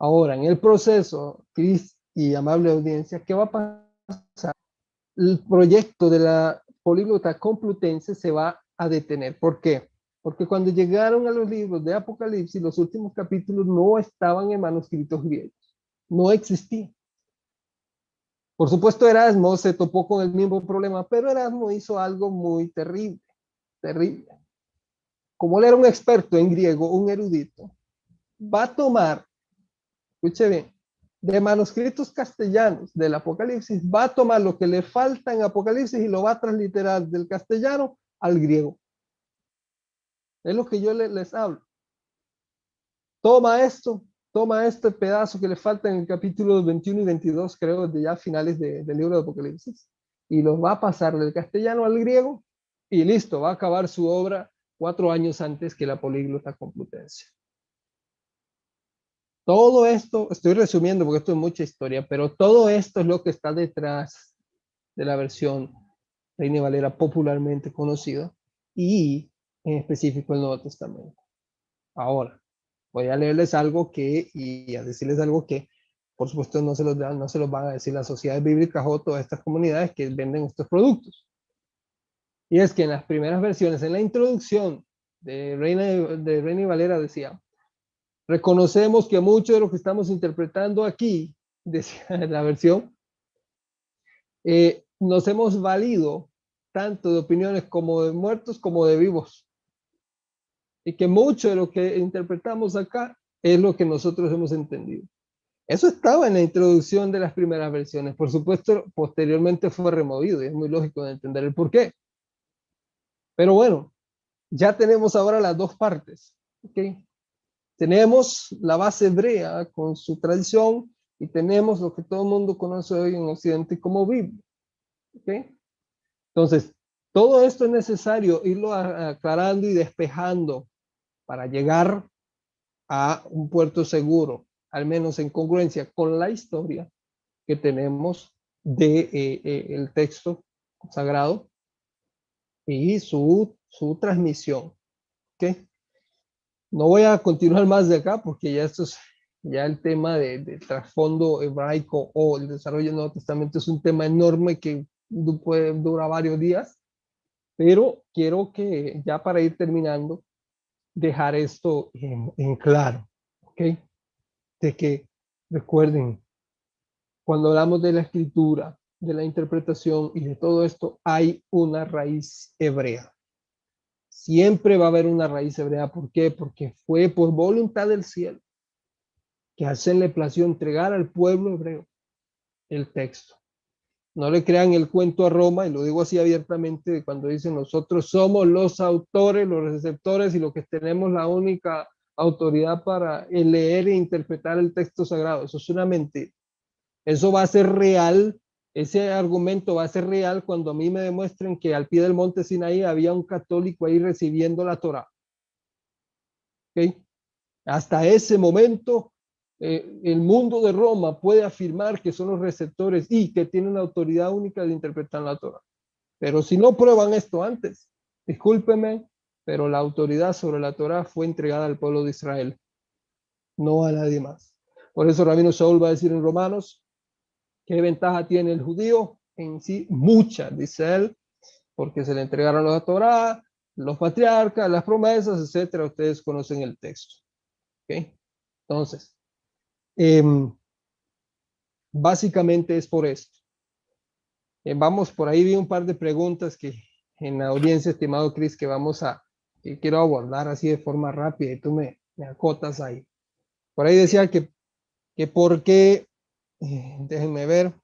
Ahora, en el proceso, Cris y amable audiencia, ¿qué va a pasar? El proyecto de la políglota complutense se va a detener. ¿Por qué? Porque cuando llegaron a los libros de Apocalipsis, los últimos capítulos no estaban en manuscritos griegos, no existían. Por supuesto, Erasmo se topó con el mismo problema, pero Erasmo hizo algo muy terrible, terrible. Como él era un experto en griego, un erudito, va a tomar escuche bien, de manuscritos castellanos del Apocalipsis, va a tomar lo que le falta en Apocalipsis y lo va a transliterar del castellano al griego. Es lo que yo les, hablo. Toma esto, toma este pedazo que le falta en el capítulo 21 y 22, creo, de ya finales del libro de Apocalipsis, y lo va a pasar del castellano al griego y listo, va a acabar su obra cuatro años antes que la políglota complutense. Todo esto, estoy resumiendo porque esto es mucha historia, pero todo esto es lo que está detrás de la versión Reina Valera popularmente conocida y en específico el Nuevo Testamento. Ahora, voy a leerles algo que, y a decirles algo que, por supuesto, no se los, dan, no se los van a decir las sociedades bíblicas o todas estas comunidades que venden estos productos. Y es que en las primeras versiones, en la introducción de Reina, de Reina Valera decía, Reconocemos que mucho de lo que estamos interpretando aquí, *laughs* decía la versión, eh, nos hemos valido tanto de opiniones como de muertos como de vivos. Y que mucho de lo que interpretamos acá es lo que nosotros hemos entendido. Eso estaba en la introducción de las primeras versiones. Por supuesto, posteriormente fue removido y es muy lógico de entender el por qué. Pero bueno, ya tenemos ahora las dos partes. ¿okay? Tenemos la base hebrea con su tradición y tenemos lo que todo el mundo conoce hoy en Occidente como Biblia. Entonces, todo esto es necesario irlo aclarando y despejando para llegar a un puerto seguro, al menos en congruencia con la historia que tenemos de eh, eh, el texto sagrado y su, su transmisión. ¿okay? No voy a continuar más de acá porque ya esto es ya el tema de, trasfondo hebraico o el desarrollo del Nuevo Testamento es un tema enorme que puede durar varios días, pero quiero que ya para ir terminando, dejar esto en, en claro, ¿ok? De que recuerden, cuando hablamos de la escritura, de la interpretación y de todo esto, hay una raíz hebrea. Siempre va a haber una raíz hebrea. ¿Por qué? Porque fue por voluntad del cielo que ser le plació entregar al pueblo hebreo el texto. No le crean el cuento a Roma, y lo digo así abiertamente, cuando dicen nosotros somos los autores, los receptores y lo que tenemos la única autoridad para leer e interpretar el texto sagrado. Eso es una mentira. Eso va a ser real ese argumento va a ser real cuando a mí me demuestren que al pie del monte Sinaí había un católico ahí recibiendo la Torah. Hasta ese momento, eh, el mundo de Roma puede afirmar que son los receptores y que tienen la autoridad única de interpretar la Torah. Pero si no prueban esto antes, discúlpeme, pero la autoridad sobre la Torah fue entregada al pueblo de Israel, no a nadie más. Por eso Rabino Saúl va a decir en Romanos, ¿qué ventaja tiene el judío? En sí, mucha, dice él, porque se le entregaron la Torah, los patriarcas, las promesas, etcétera. Ustedes conocen el texto. ¿Ok? Entonces, em, básicamente es por esto. Eh, vamos, por ahí vi un par de preguntas que en la audiencia, estimado Cris, que vamos a, que quiero abordar así de forma rápida y tú me, me acotas ahí. Por ahí decía que, que por qué, eh, déjenme ver,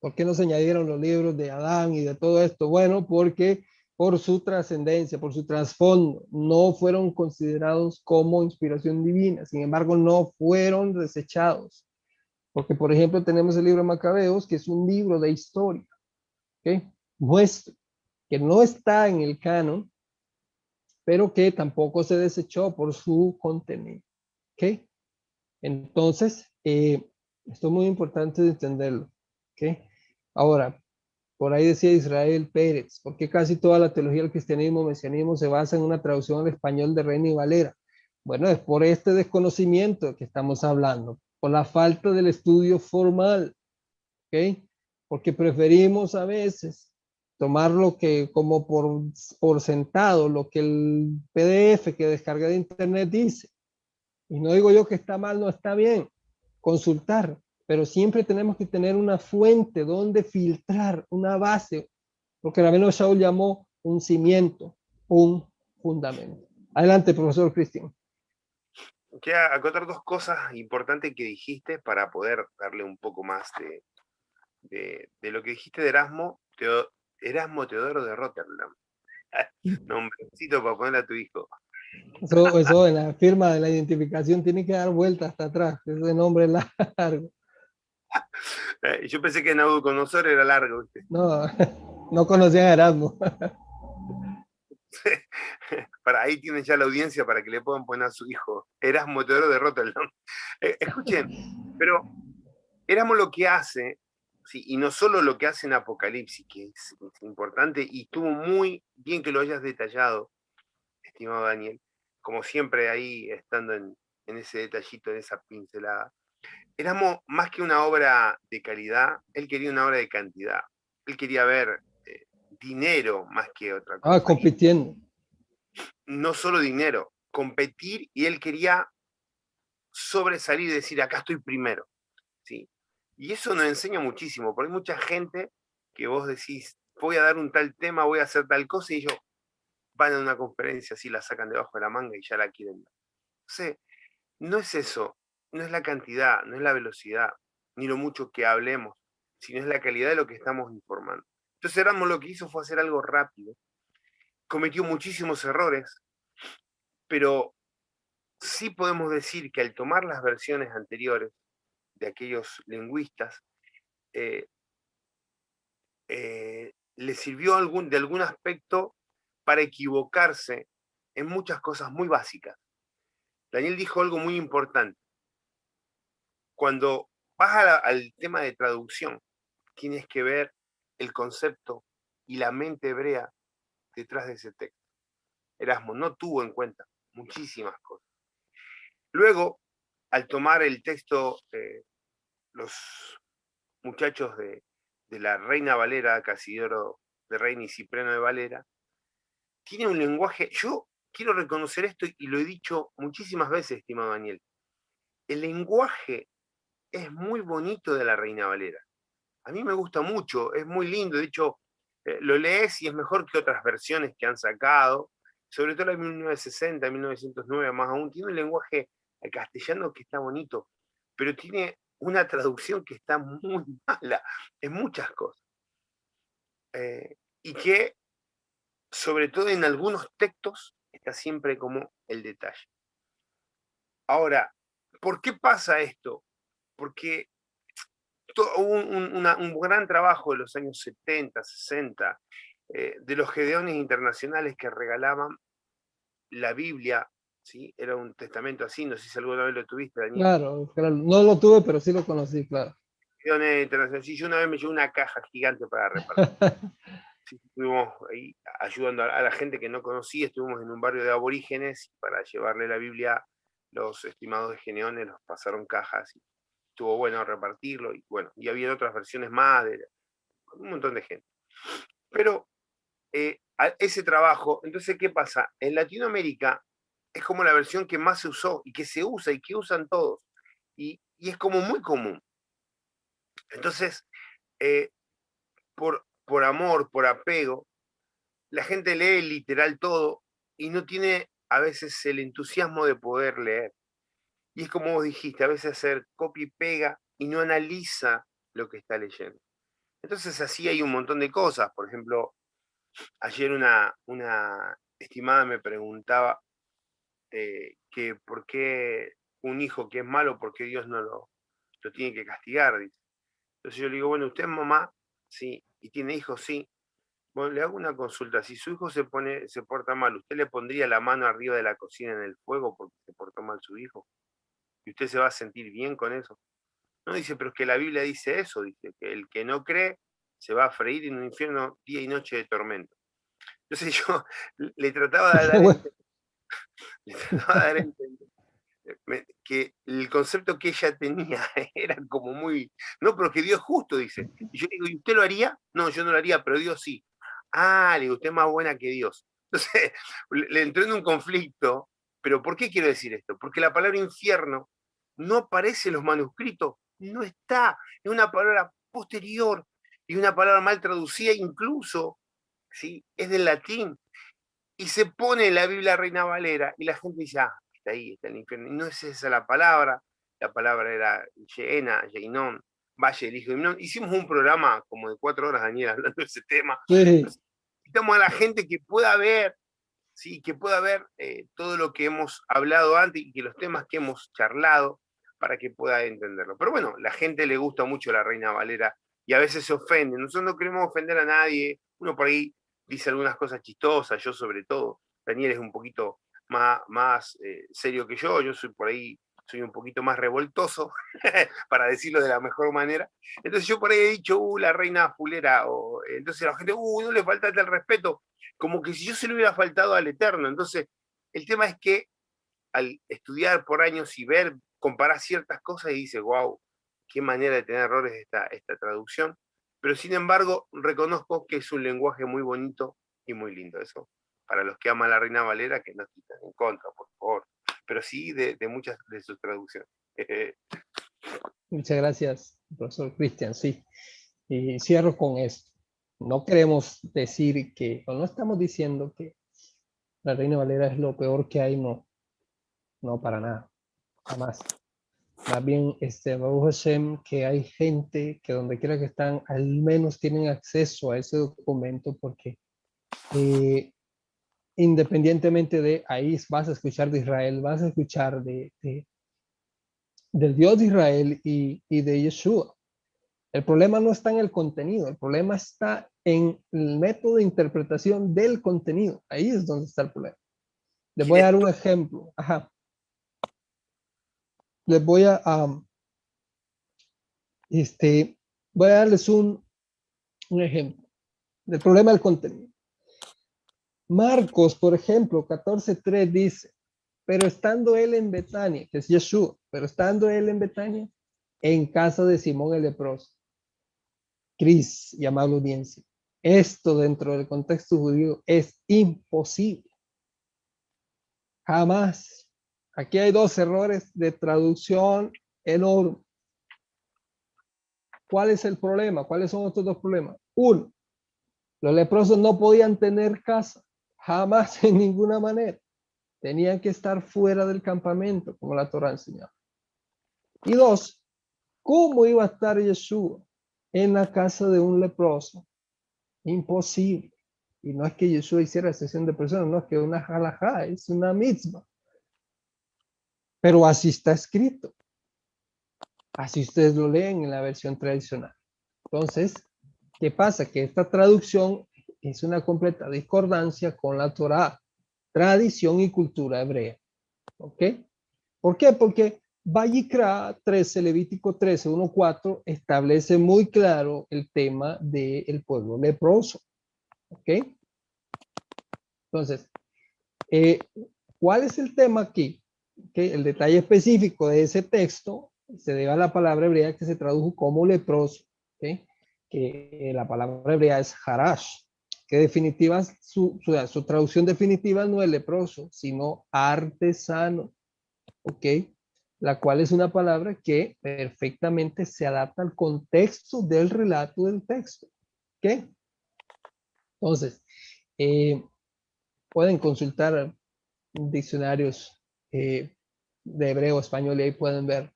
por qué no se añadieron los libros de Adán y de todo esto. Bueno, porque por su trascendencia, por su trasfondo, no fueron considerados como inspiración divina, sin embargo, no fueron desechados. Porque, por ejemplo, tenemos el libro de Macabeos, que es un libro de historia, ¿ok? Nuestro, que no está en el canon, pero que tampoco se desechó por su contenido, ¿ok? Entonces, eh, esto es muy importante de entenderlo, ¿ok? Ahora, por ahí decía Israel Pérez, porque casi toda la teología del cristianismo, mesianismo, se basa en una traducción al español de Reina y Valera. Bueno, es por este desconocimiento que estamos hablando, por la falta del estudio formal, ¿ok? Porque preferimos a veces tomar lo que como por, por sentado, lo que el PDF que descarga de internet dice. Y no digo yo que está mal, no está bien. Consultar, pero siempre tenemos que tener una fuente donde filtrar, una base, lo que Rabino Shaul llamó un cimiento, un fundamento. Adelante, profesor Cristian. Quiero acotar dos cosas importantes que dijiste para poder darle un poco más de, de, lo que dijiste de Erasmo, Erasmo Teodoro de Rotterdam. *laughs* Nombrecito para poner a tu hijo. Eso, eso en la firma de la identificación tiene que dar vuelta hasta atrás, ese nombre es largo. Eh, yo pensé que Nabucodonosor era largo. No, no conocían a Erasmo. *laughs* para ahí tienen ya la audiencia para que le puedan poner a su hijo. Erasmo Teodoro de Rotterdam. *laughs* Eh, escuchen, pero Erasmo lo que hace, sí, y no solo lo que hace en Apocalipsis, que es, importante, y estuvo muy bien que lo hayas detallado, estimado Daniel, como siempre ahí estando en, en ese detallito, en esa pincelada éramos más que una obra de calidad, él quería una obra de cantidad. Él quería ver eh, dinero más que otra cosa. Ah, compitiendo. No solo dinero, competir y él quería sobresalir y decir, acá estoy primero. ¿sí? Y eso nos enseña muchísimo, porque hay mucha gente que vos decís, voy a dar un tal tema, voy a hacer tal cosa, y ellos van a una conferencia, así la sacan debajo de la manga y ya la quieren dar. No no es eso no es la cantidad, no es la velocidad, ni lo mucho que hablemos, sino es la calidad de lo que estamos informando. Entonces Erasmo lo que hizo fue hacer algo rápido, cometió muchísimos errores, pero sí podemos decir que al tomar las versiones anteriores de aquellos lingüistas, eh, eh, le sirvió de algún aspecto para equivocarse en muchas cosas muy básicas. Daniel dijo algo muy importante cuando vas al tema de traducción, tienes que ver el concepto y la mente hebrea detrás de ese texto. Erasmo no tuvo en cuenta muchísimas cosas. Luego, al tomar el texto, los muchachos de, la Reina Valera, Casidoro de Reina y Cipriano de Valera, tiene un lenguaje, yo quiero reconocer esto y lo he dicho muchísimas veces, estimado Daniel, el lenguaje es muy bonito de la Reina Valera. A mí me gusta mucho, es muy lindo. De hecho, eh, lo lees y es mejor que otras versiones que han sacado, sobre todo la de 1960, 1909 más aún. Tiene un lenguaje castellano que está bonito, pero tiene una traducción que está muy *laughs* mala en muchas cosas. Eh, y que, sobre todo en algunos textos, está siempre como el detalle. Ahora, ¿por qué pasa esto? porque hubo un, gran trabajo de los años 70, 60, eh, de los gedeones internacionales que regalaban la Biblia, ¿sí? Era un testamento así, no sé si alguna vez lo tuviste, Daniel. Claro, no lo tuve, pero sí lo conocí, claro. Gedeones internacionales, sí, yo una vez me llevé una caja gigante para repartir. *laughs* estuvimos ahí ayudando a, la gente que no conocía, estuvimos en un barrio de aborígenes para llevarle la Biblia, los estimados de Geneones los pasaron cajas y estuvo bueno repartirlo y bueno, y había otras versiones más de un montón de gente. Pero eh, ese trabajo, entonces, ¿qué pasa? En Latinoamérica es como la versión que más se usó y que se usa y que usan todos. Y, es como muy común. Entonces, eh, por, por amor, por apego, la gente lee literal todo y no tiene a veces el entusiasmo de poder leer. Y es como vos dijiste, a veces hacer copia y pega y no analiza lo que está leyendo. Entonces así hay un montón de cosas. Por ejemplo, ayer una, una estimada me preguntaba eh, que por qué un hijo que es malo, por qué Dios no lo, lo tiene que castigar. Entonces yo le digo, bueno, usted mamá, sí, y tiene hijos, sí. Bueno, le hago una consulta. Si su hijo se pone, se porta mal, ¿usted le pondría la mano arriba de la cocina en el fuego porque se portó mal su hijo? ¿Y usted se va a sentir bien con eso? No dice, pero es que la Biblia dice eso, dice, que el que no cree se va a freír en un infierno día y noche de tormento. Entonces *laughs* yo le trataba de *laughs* dar, *laughs* le trataba de dar entender que el concepto que ella tenía *laughs* era como muy, no, pero que Dios es justo, dice. Y yo digo, ¿y usted lo haría? No, yo no lo haría, pero Dios sí. Ah, le digo, usted es más buena que Dios. *laughs* Entonces, le entró en un conflicto, pero ¿por qué quiero decir esto? Porque la palabra infierno no aparece en los manuscritos, no está, es una palabra posterior y una palabra mal traducida incluso, ¿sí? es del latín, y se pone en la Biblia Reina Valera y la gente dice, ah, ahí, está el infierno. Y no es esa la palabra, la palabra era llena, Jeinon, Valle del Hijo de Hicimos un programa como de cuatro horas, Daniel, *laughs* hablando de ese tema. Invitamos a la gente que pueda ver, sí, que pueda ver eh, todo lo que hemos hablado antes y que los temas que hemos charlado para que pueda entenderlo. Pero bueno, la gente le gusta mucho la Reina Valera y a veces se ofende. Nosotros no queremos ofender a nadie. Uno por ahí dice algunas cosas chistosas, yo sobre todo. Daniel es un poquito más, eh, serio que yo, yo soy por ahí, soy un poquito más revoltoso, *laughs* para decirlo de la mejor manera. Entonces yo por ahí he dicho, uh, la reina fulera, o entonces la gente, uh, no le falta el respeto, como que si yo se le hubiera faltado al Eterno. Entonces, el tema es que al estudiar por años y ver, comparar ciertas cosas y dice, wow, qué manera de tener errores esta, esta traducción. Pero sin embargo, reconozco que es un lenguaje muy bonito y muy lindo. Eso para los que aman a la Reina Valera, que no estén en contra, por favor, pero sí de, muchas de sus traducciones. *laughs* Muchas gracias, profesor Cristian. Sí, y cierro con esto. No queremos decir que, o no estamos diciendo que la Reina Valera es lo peor que hay, no. No, para nada. Jamás. Más bien, este, Hashem, que hay gente que donde quiera que están, al menos tienen acceso a ese documento porque eh, independientemente de ahí vas a escuchar de Israel, vas a escuchar de, del Dios de Israel y, y, de Yeshua. El problema no está en el contenido, el problema está en el método de interpretación del contenido. Ahí es donde está el problema. Les voy a dar un ejemplo. Les voy a, este, voy a darles un, un ejemplo del problema del contenido. Marcos, por ejemplo, 14.3 dice, pero estando él en Betania, que es Yeshua, pero estando él en Betania, en casa de Simón el leproso. Cris y amable audiencia, esto dentro del contexto judío es imposible. Jamás. Aquí hay dos errores de traducción enormes. ¿Cuál es el problema? ¿Cuáles son estos dos problemas? Uno, los leprosos no podían tener casa. Jamás *laughs* en ninguna manera. Tenían que estar fuera del campamento, como la Torah enseñaba. Y dos, ¿cómo iba a estar Yeshua en la casa de un leproso? Imposible. Y no es que Yeshua hiciera sesión de personas, no es que una halajá, es una mitzvah. Pero así está escrito. Así ustedes lo leen en la versión tradicional. Entonces, ¿qué pasa? Que esta traducción es una completa discordancia con la Torah, tradición y cultura hebrea. ¿Ok? ¿Por qué? Porque Vallicra 13, Levítico 13, 1, 4, establece muy claro el tema del pueblo leproso. ¿Ok? Entonces, eh, ¿cuál es el tema aquí? Que el detalle específico de ese texto se debe a la palabra hebrea que se tradujo como leproso, ¿okay? que la palabra hebrea es harash, que definitiva, su, su, traducción definitiva no es leproso, sino artesano, ¿ok? La cual es una palabra que perfectamente se adapta al contexto del relato del texto, ¿ok? Entonces, eh, pueden consultar diccionarios eh, de hebreo, español y ahí pueden ver.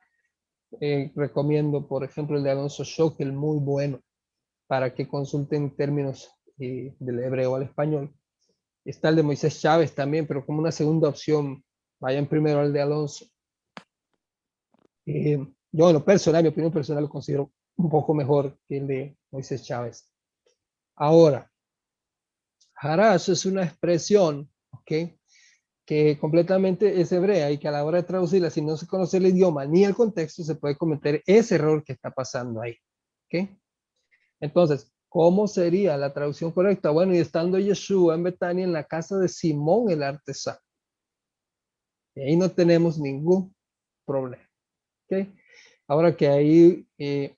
Eh, recomiendo, por ejemplo, el de Alonso Schockel, muy bueno, para que consulten términos del hebreo al español. Está el de Moisés Chávez también, pero como una segunda opción, vayan primero al de Alonso. Eh, yo en lo personal, mi opinión personal, lo considero un poco mejor que el de Moisés Chávez. Ahora, harash es una expresión, ¿ok? Que completamente es hebrea y que a la hora de traducirla, si no se conoce el idioma ni el contexto, se puede cometer ese error que está pasando ahí, ¿ok? Entonces, ¿Cómo sería la traducción correcta? Bueno, y estando Yeshua en Betania en la casa de Simón el artesano. Y ahí no tenemos ningún problema. ¿Okay? Ahora que ahí, eh,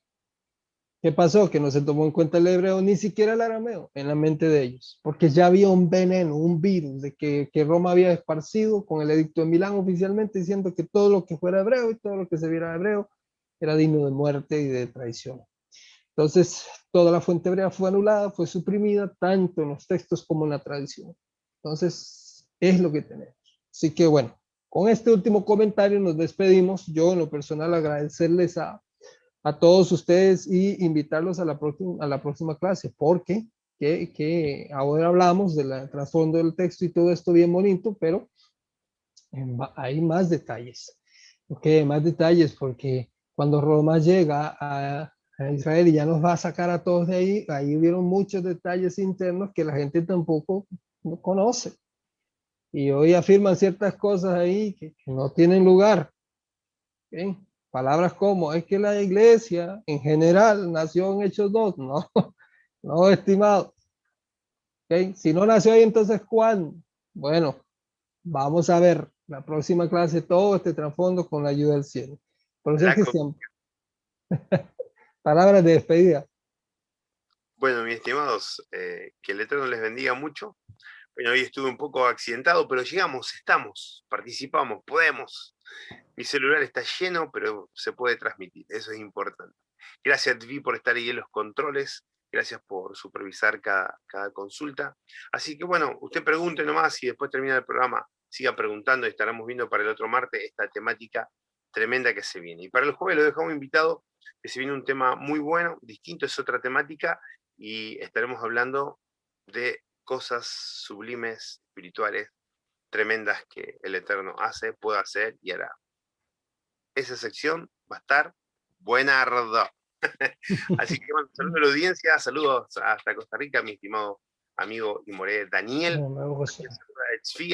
¿qué pasó? Que no se tomó en cuenta el hebreo, ni siquiera el arameo, en la mente de ellos, porque ya había un veneno, un virus de que, que Roma había esparcido con el edicto de Milán oficialmente diciendo que todo lo que fuera hebreo y todo lo que se viera hebreo era digno de muerte y de traición. Entonces, toda la fuente hebrea fue anulada, fue suprimida, tanto en los textos como en la tradición. Entonces, es lo que tenemos. Así que bueno, con este último comentario nos despedimos. Yo en lo personal agradecerles a, a todos ustedes y invitarlos a la, próxima, a la próxima clase, porque que, que ahora hablamos del trasfondo del texto y todo esto bien bonito, pero hay más detalles. Ok, más detalles porque cuando Roma llega a, Israel y ya nos va a sacar a todos de ahí. Ahí hubieron muchos detalles internos que la gente tampoco no conoce. Y hoy afirman ciertas cosas ahí que, no tienen lugar. Palabras como, es que la iglesia en general nació en Hechos 2. *laughs* No, no, estimado. Si no nació ahí, entonces ¿cuándo? Bueno, vamos a ver la próxima clase todo este trasfondo con la ayuda del cielo. Por eso es que *laughs* siempre. Palabras de despedida. Bueno, mis estimados, eh, que el Eterno les bendiga mucho. Bueno, hoy estuve un poco accidentado, pero llegamos, estamos, participamos, podemos. Mi celular está lleno, pero se puede transmitir, eso es importante. Gracias, Vi, por estar ahí en los controles. Gracias por supervisar cada, cada consulta. Así que bueno, usted pregunte nomás y después termina el programa, siga preguntando y estaremos viendo para el otro martes esta temática tremenda que se viene. Y para el jueves lo dejamos invitado que se viene un tema muy bueno, distinto, es otra temática, y estaremos hablando de cosas sublimes, espirituales, tremendas que el Eterno hace, puede hacer y hará. Esa sección va a estar buena. *laughs* Así que bueno, saludos a la audiencia, saludos hasta Costa Rica, mi estimado amigo y moré Daniel.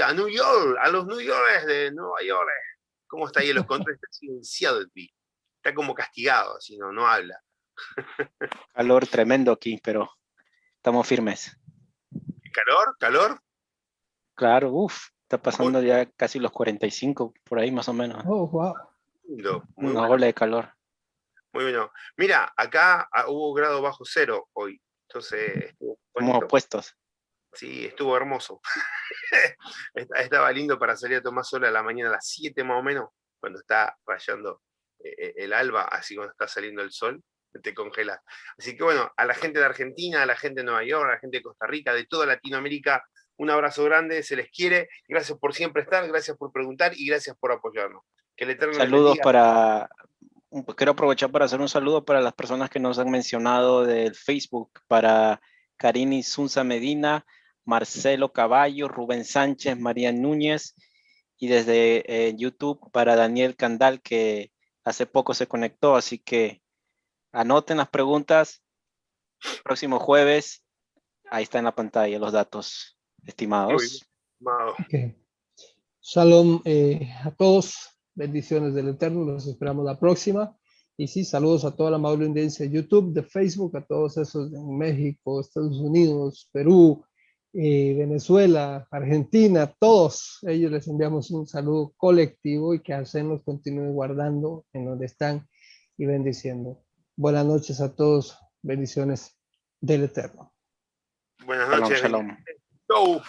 a New York, a los New Yorkers de Nueva York. ¿Cómo está ahí en los controles? Está silenciado el está como castigado, así no, no habla. *laughs* Calor tremendo aquí, pero estamos firmes. ¿Calor? ¿Calor? Claro, uff, está pasando ya casi los 45, por ahí más o menos. Oh, wow. Una ola de calor. Muy bueno. Mira, acá ah, hubo grado bajo cero hoy, entonces... Como opuestos. Sí, estuvo hermoso. *laughs* Estaba lindo para salir a tomar sol a la mañana a las 7 más o menos, cuando está rayando el alba, así cuando está saliendo el sol, te congela. Así que bueno, a la gente de Argentina, a la gente de Nueva York, a la gente de Costa Rica, de toda Latinoamérica, un abrazo grande, se les quiere, gracias por siempre estar, gracias por preguntar y gracias por apoyarnos. Que el Eterno Saludos para, quiero aprovechar para hacer un saludo para las personas que nos han mencionado del Facebook, para Karini Sunza Medina, Marcelo Caballo, Rubén Sánchez, María Núñez y desde eh, YouTube para Daniel Candal que hace poco se conectó, así que anoten las preguntas. Próximo jueves, ahí está en la pantalla los datos estimados. Okay. Shalom eh, a todos, bendiciones del Eterno, los esperamos la próxima. Y sí, saludos a toda la amable audiencia de YouTube, de Facebook, a todos esos de México, Estados Unidos, Perú, eh, Venezuela, Argentina, todos ellos les enviamos un saludo colectivo y que hacen nos continúe guardando en donde están y bendiciendo. Buenas noches a todos, bendiciones del Eterno. Buenas noches. Shalom, shalom.